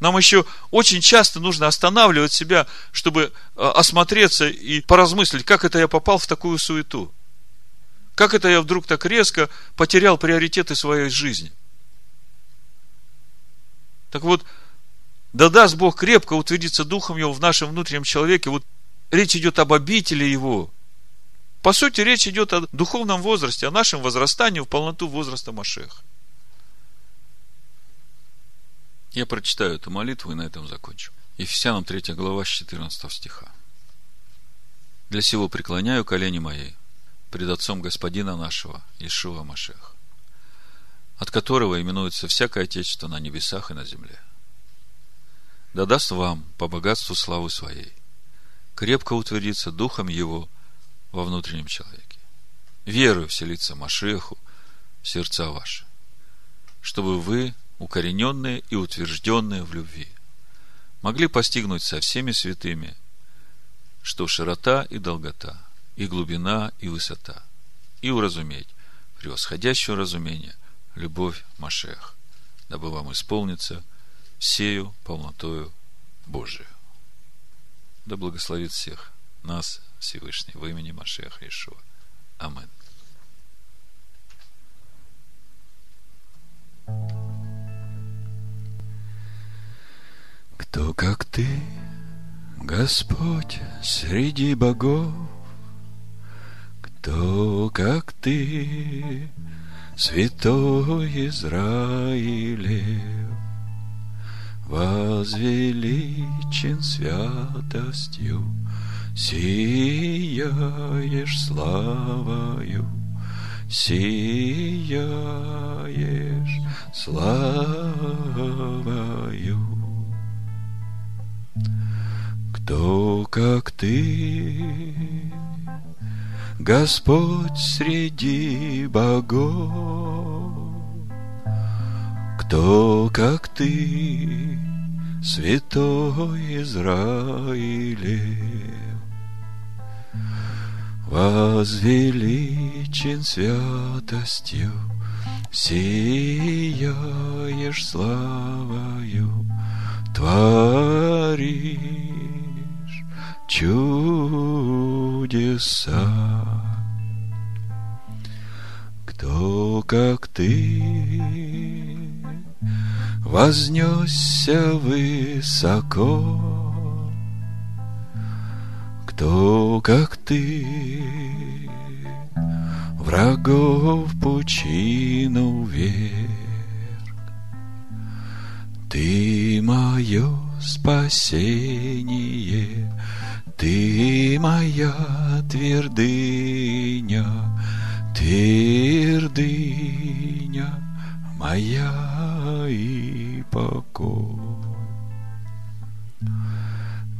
Нам еще очень часто нужно останавливать себя, чтобы э, осмотреться и поразмыслить, как это я попал в такую суету. Как это я вдруг так резко потерял приоритеты своей жизни. Так вот, да даст Бог крепко утвердиться Духом Его в нашем внутреннем человеке. Вот речь идет об обители Его. По сути, речь идет о духовном возрасте, о нашем возрастании в полноту возраста Машеха. Я прочитаю эту молитву и на этом закончу. Ефесянам 3 глава с 14 стиха. Для сего преклоняю колени мои пред Отцом Господина нашего, Ишуа Машех, от которого именуется всякое Отечество на небесах и на земле. Да даст вам по богатству славы своей. Крепко утвердиться Духом Его во внутреннем человеке, верою вселиться Машеху в сердца ваши, чтобы вы укорененные и утвержденные в любви, могли постигнуть со всеми святыми, что широта и долгота, и глубина и высота, и уразуметь превосходящее разумение, любовь Машех, дабы вам исполниться всею полнотою Божию. Да благословит всех нас Всевышний в имени Машеха Ишуа. Аминь. Кто, как ты, Господь, среди богов? Кто, как ты, святой Израилев? Возвеличен святостью, Сияешь славою, Сияешь славою. Кто, как ты, Господь среди богов? Кто, как ты, святой Израилев? Возвеличен святостью, Сияешь славою, Творишь чудеса. Кто, как ты, вознесся высоко, Кто, как ты, врагов пучину вверх. Ты мое спасение, Ты моя твердыня, Твердыня моя и покой.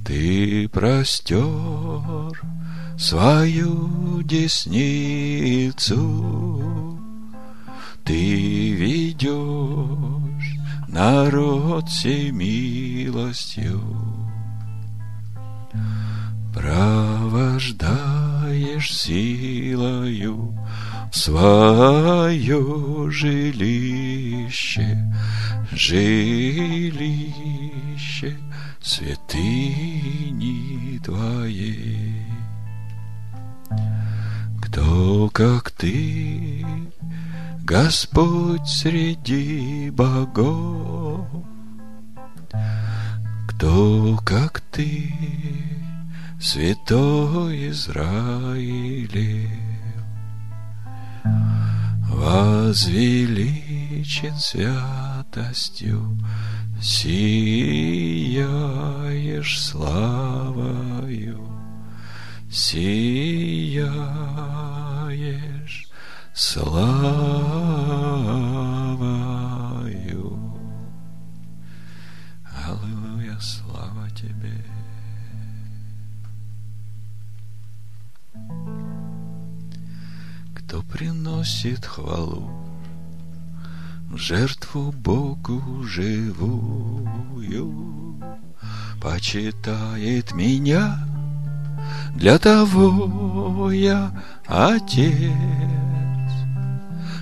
Ты простер свою десницу, Ты ведешь народ сей милостью, Провождаешь силою свое жилище, жилище святыни Твоей. Кто, как Ты, Господь среди богов, Кто, как Ты, Святой Израилев, Возвеличен святостью, Сияешь славою, Сияешь славою. Аллилуйя, слава Тебе. Кто приносит хвалу. Жертву Богу живую, почитает меня, для того я Отец,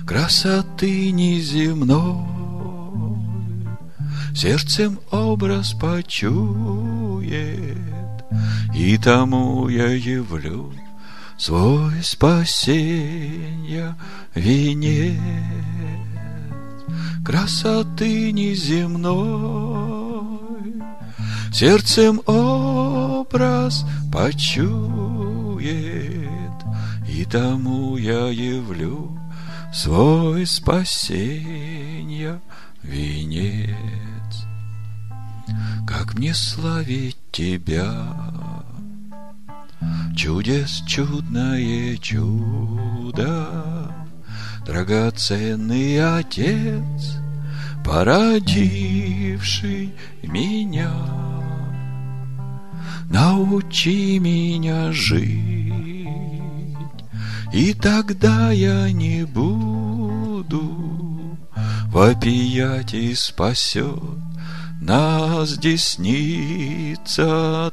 красоты неземной, сердцем образ почует, и тому я явлю свой спасенья венец красоты неземной, сердцем образ почует, и тому я явлю свой спасенья венец. Как мне славить тебя, чудес чудное чудо, драгоценный Отец, породивший меня. Научи меня жить, и тогда я не буду вопиять и спасет нас десница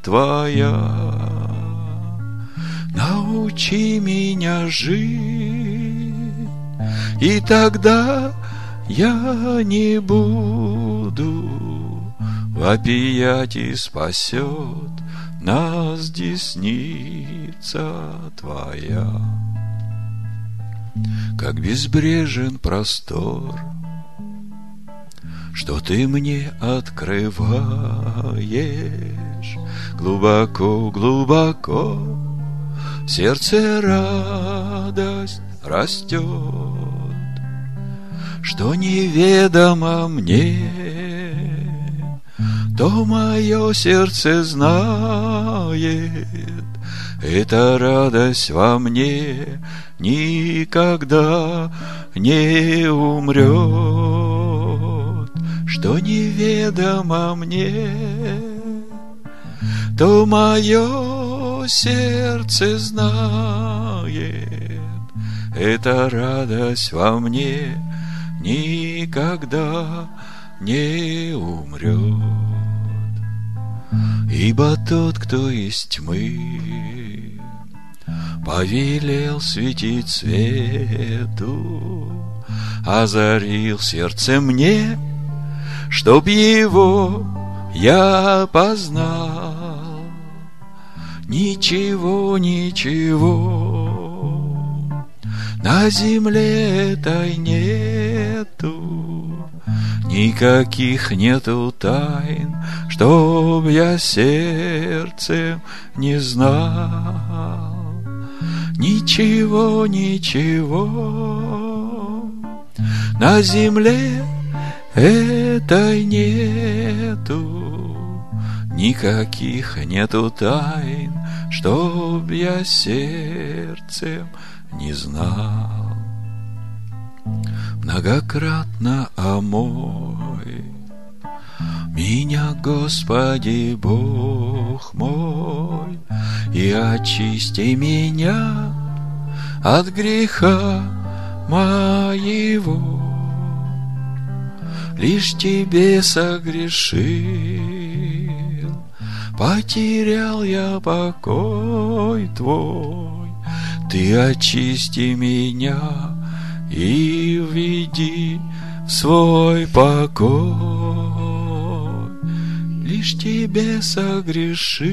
Твоя. Научи меня жить, и тогда я не буду вопиять и спасет нас десница Твоя. Как безбрежен простор, что Ты мне открываешь глубоко, глубоко, сердце радость растет, что неведомо мне, то мое сердце знает, эта радость во мне никогда не умрет, что неведомо мне, то мое сердце знает, эта радость во мне никогда не умрет. Ибо тот, кто из тьмы Повелел светить свету, Озарил сердце мне, Чтоб его я познал. Ничего, ничего. На земле этой нету. Никаких нету тайн, чтоб я сердцем не знал. Ничего, ничего. На земле этой нету, никаких нету тайн, чтоб я сердцем не знал. Многократно омой меня, Господи, Бог мой, и очисти меня от греха моего. Лишь Тебе согрешил, потерял я покой Твой. Ты очисти меня и введи в свой покой. Лишь тебе согрешил,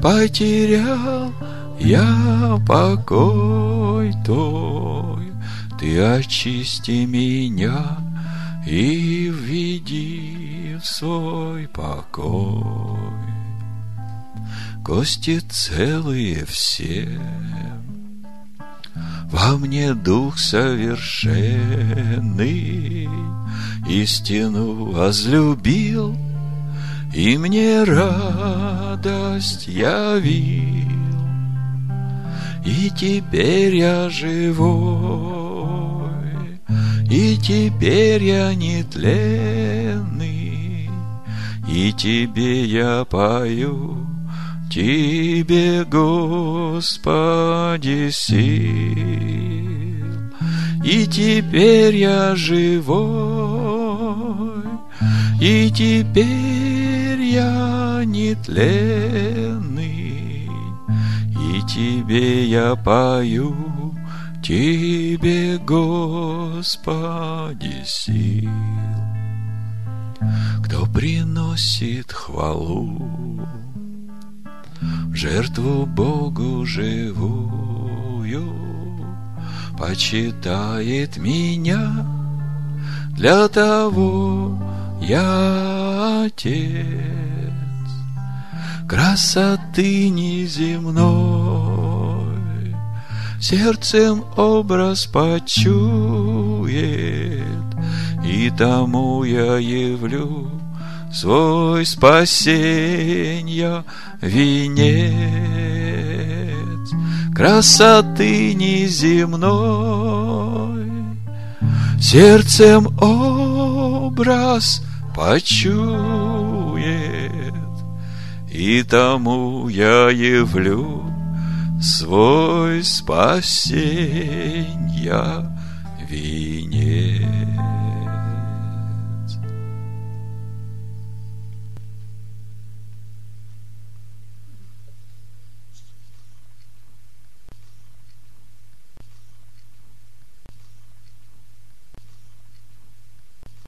потерял я покой твой, ты очисти меня и введи в свой покой. Гости целые все, во мне дух совершенный, истину возлюбил, И мне радость явил. И теперь я живой, И теперь я нетленный, И тебе я пою, Тебе, Господи, сил. И теперь я живой, И теперь я нетленный, И тебе я пою, Тебе, Господи, сил. Кто приносит хвалу, жертву Богу живую, почитает меня, для того я отец. Красоты неземной, сердцем образ почует, и тому я явлю свой спасенья венец красоты неземной, сердцем образ почует, и тому я явлю свой спасенья венец.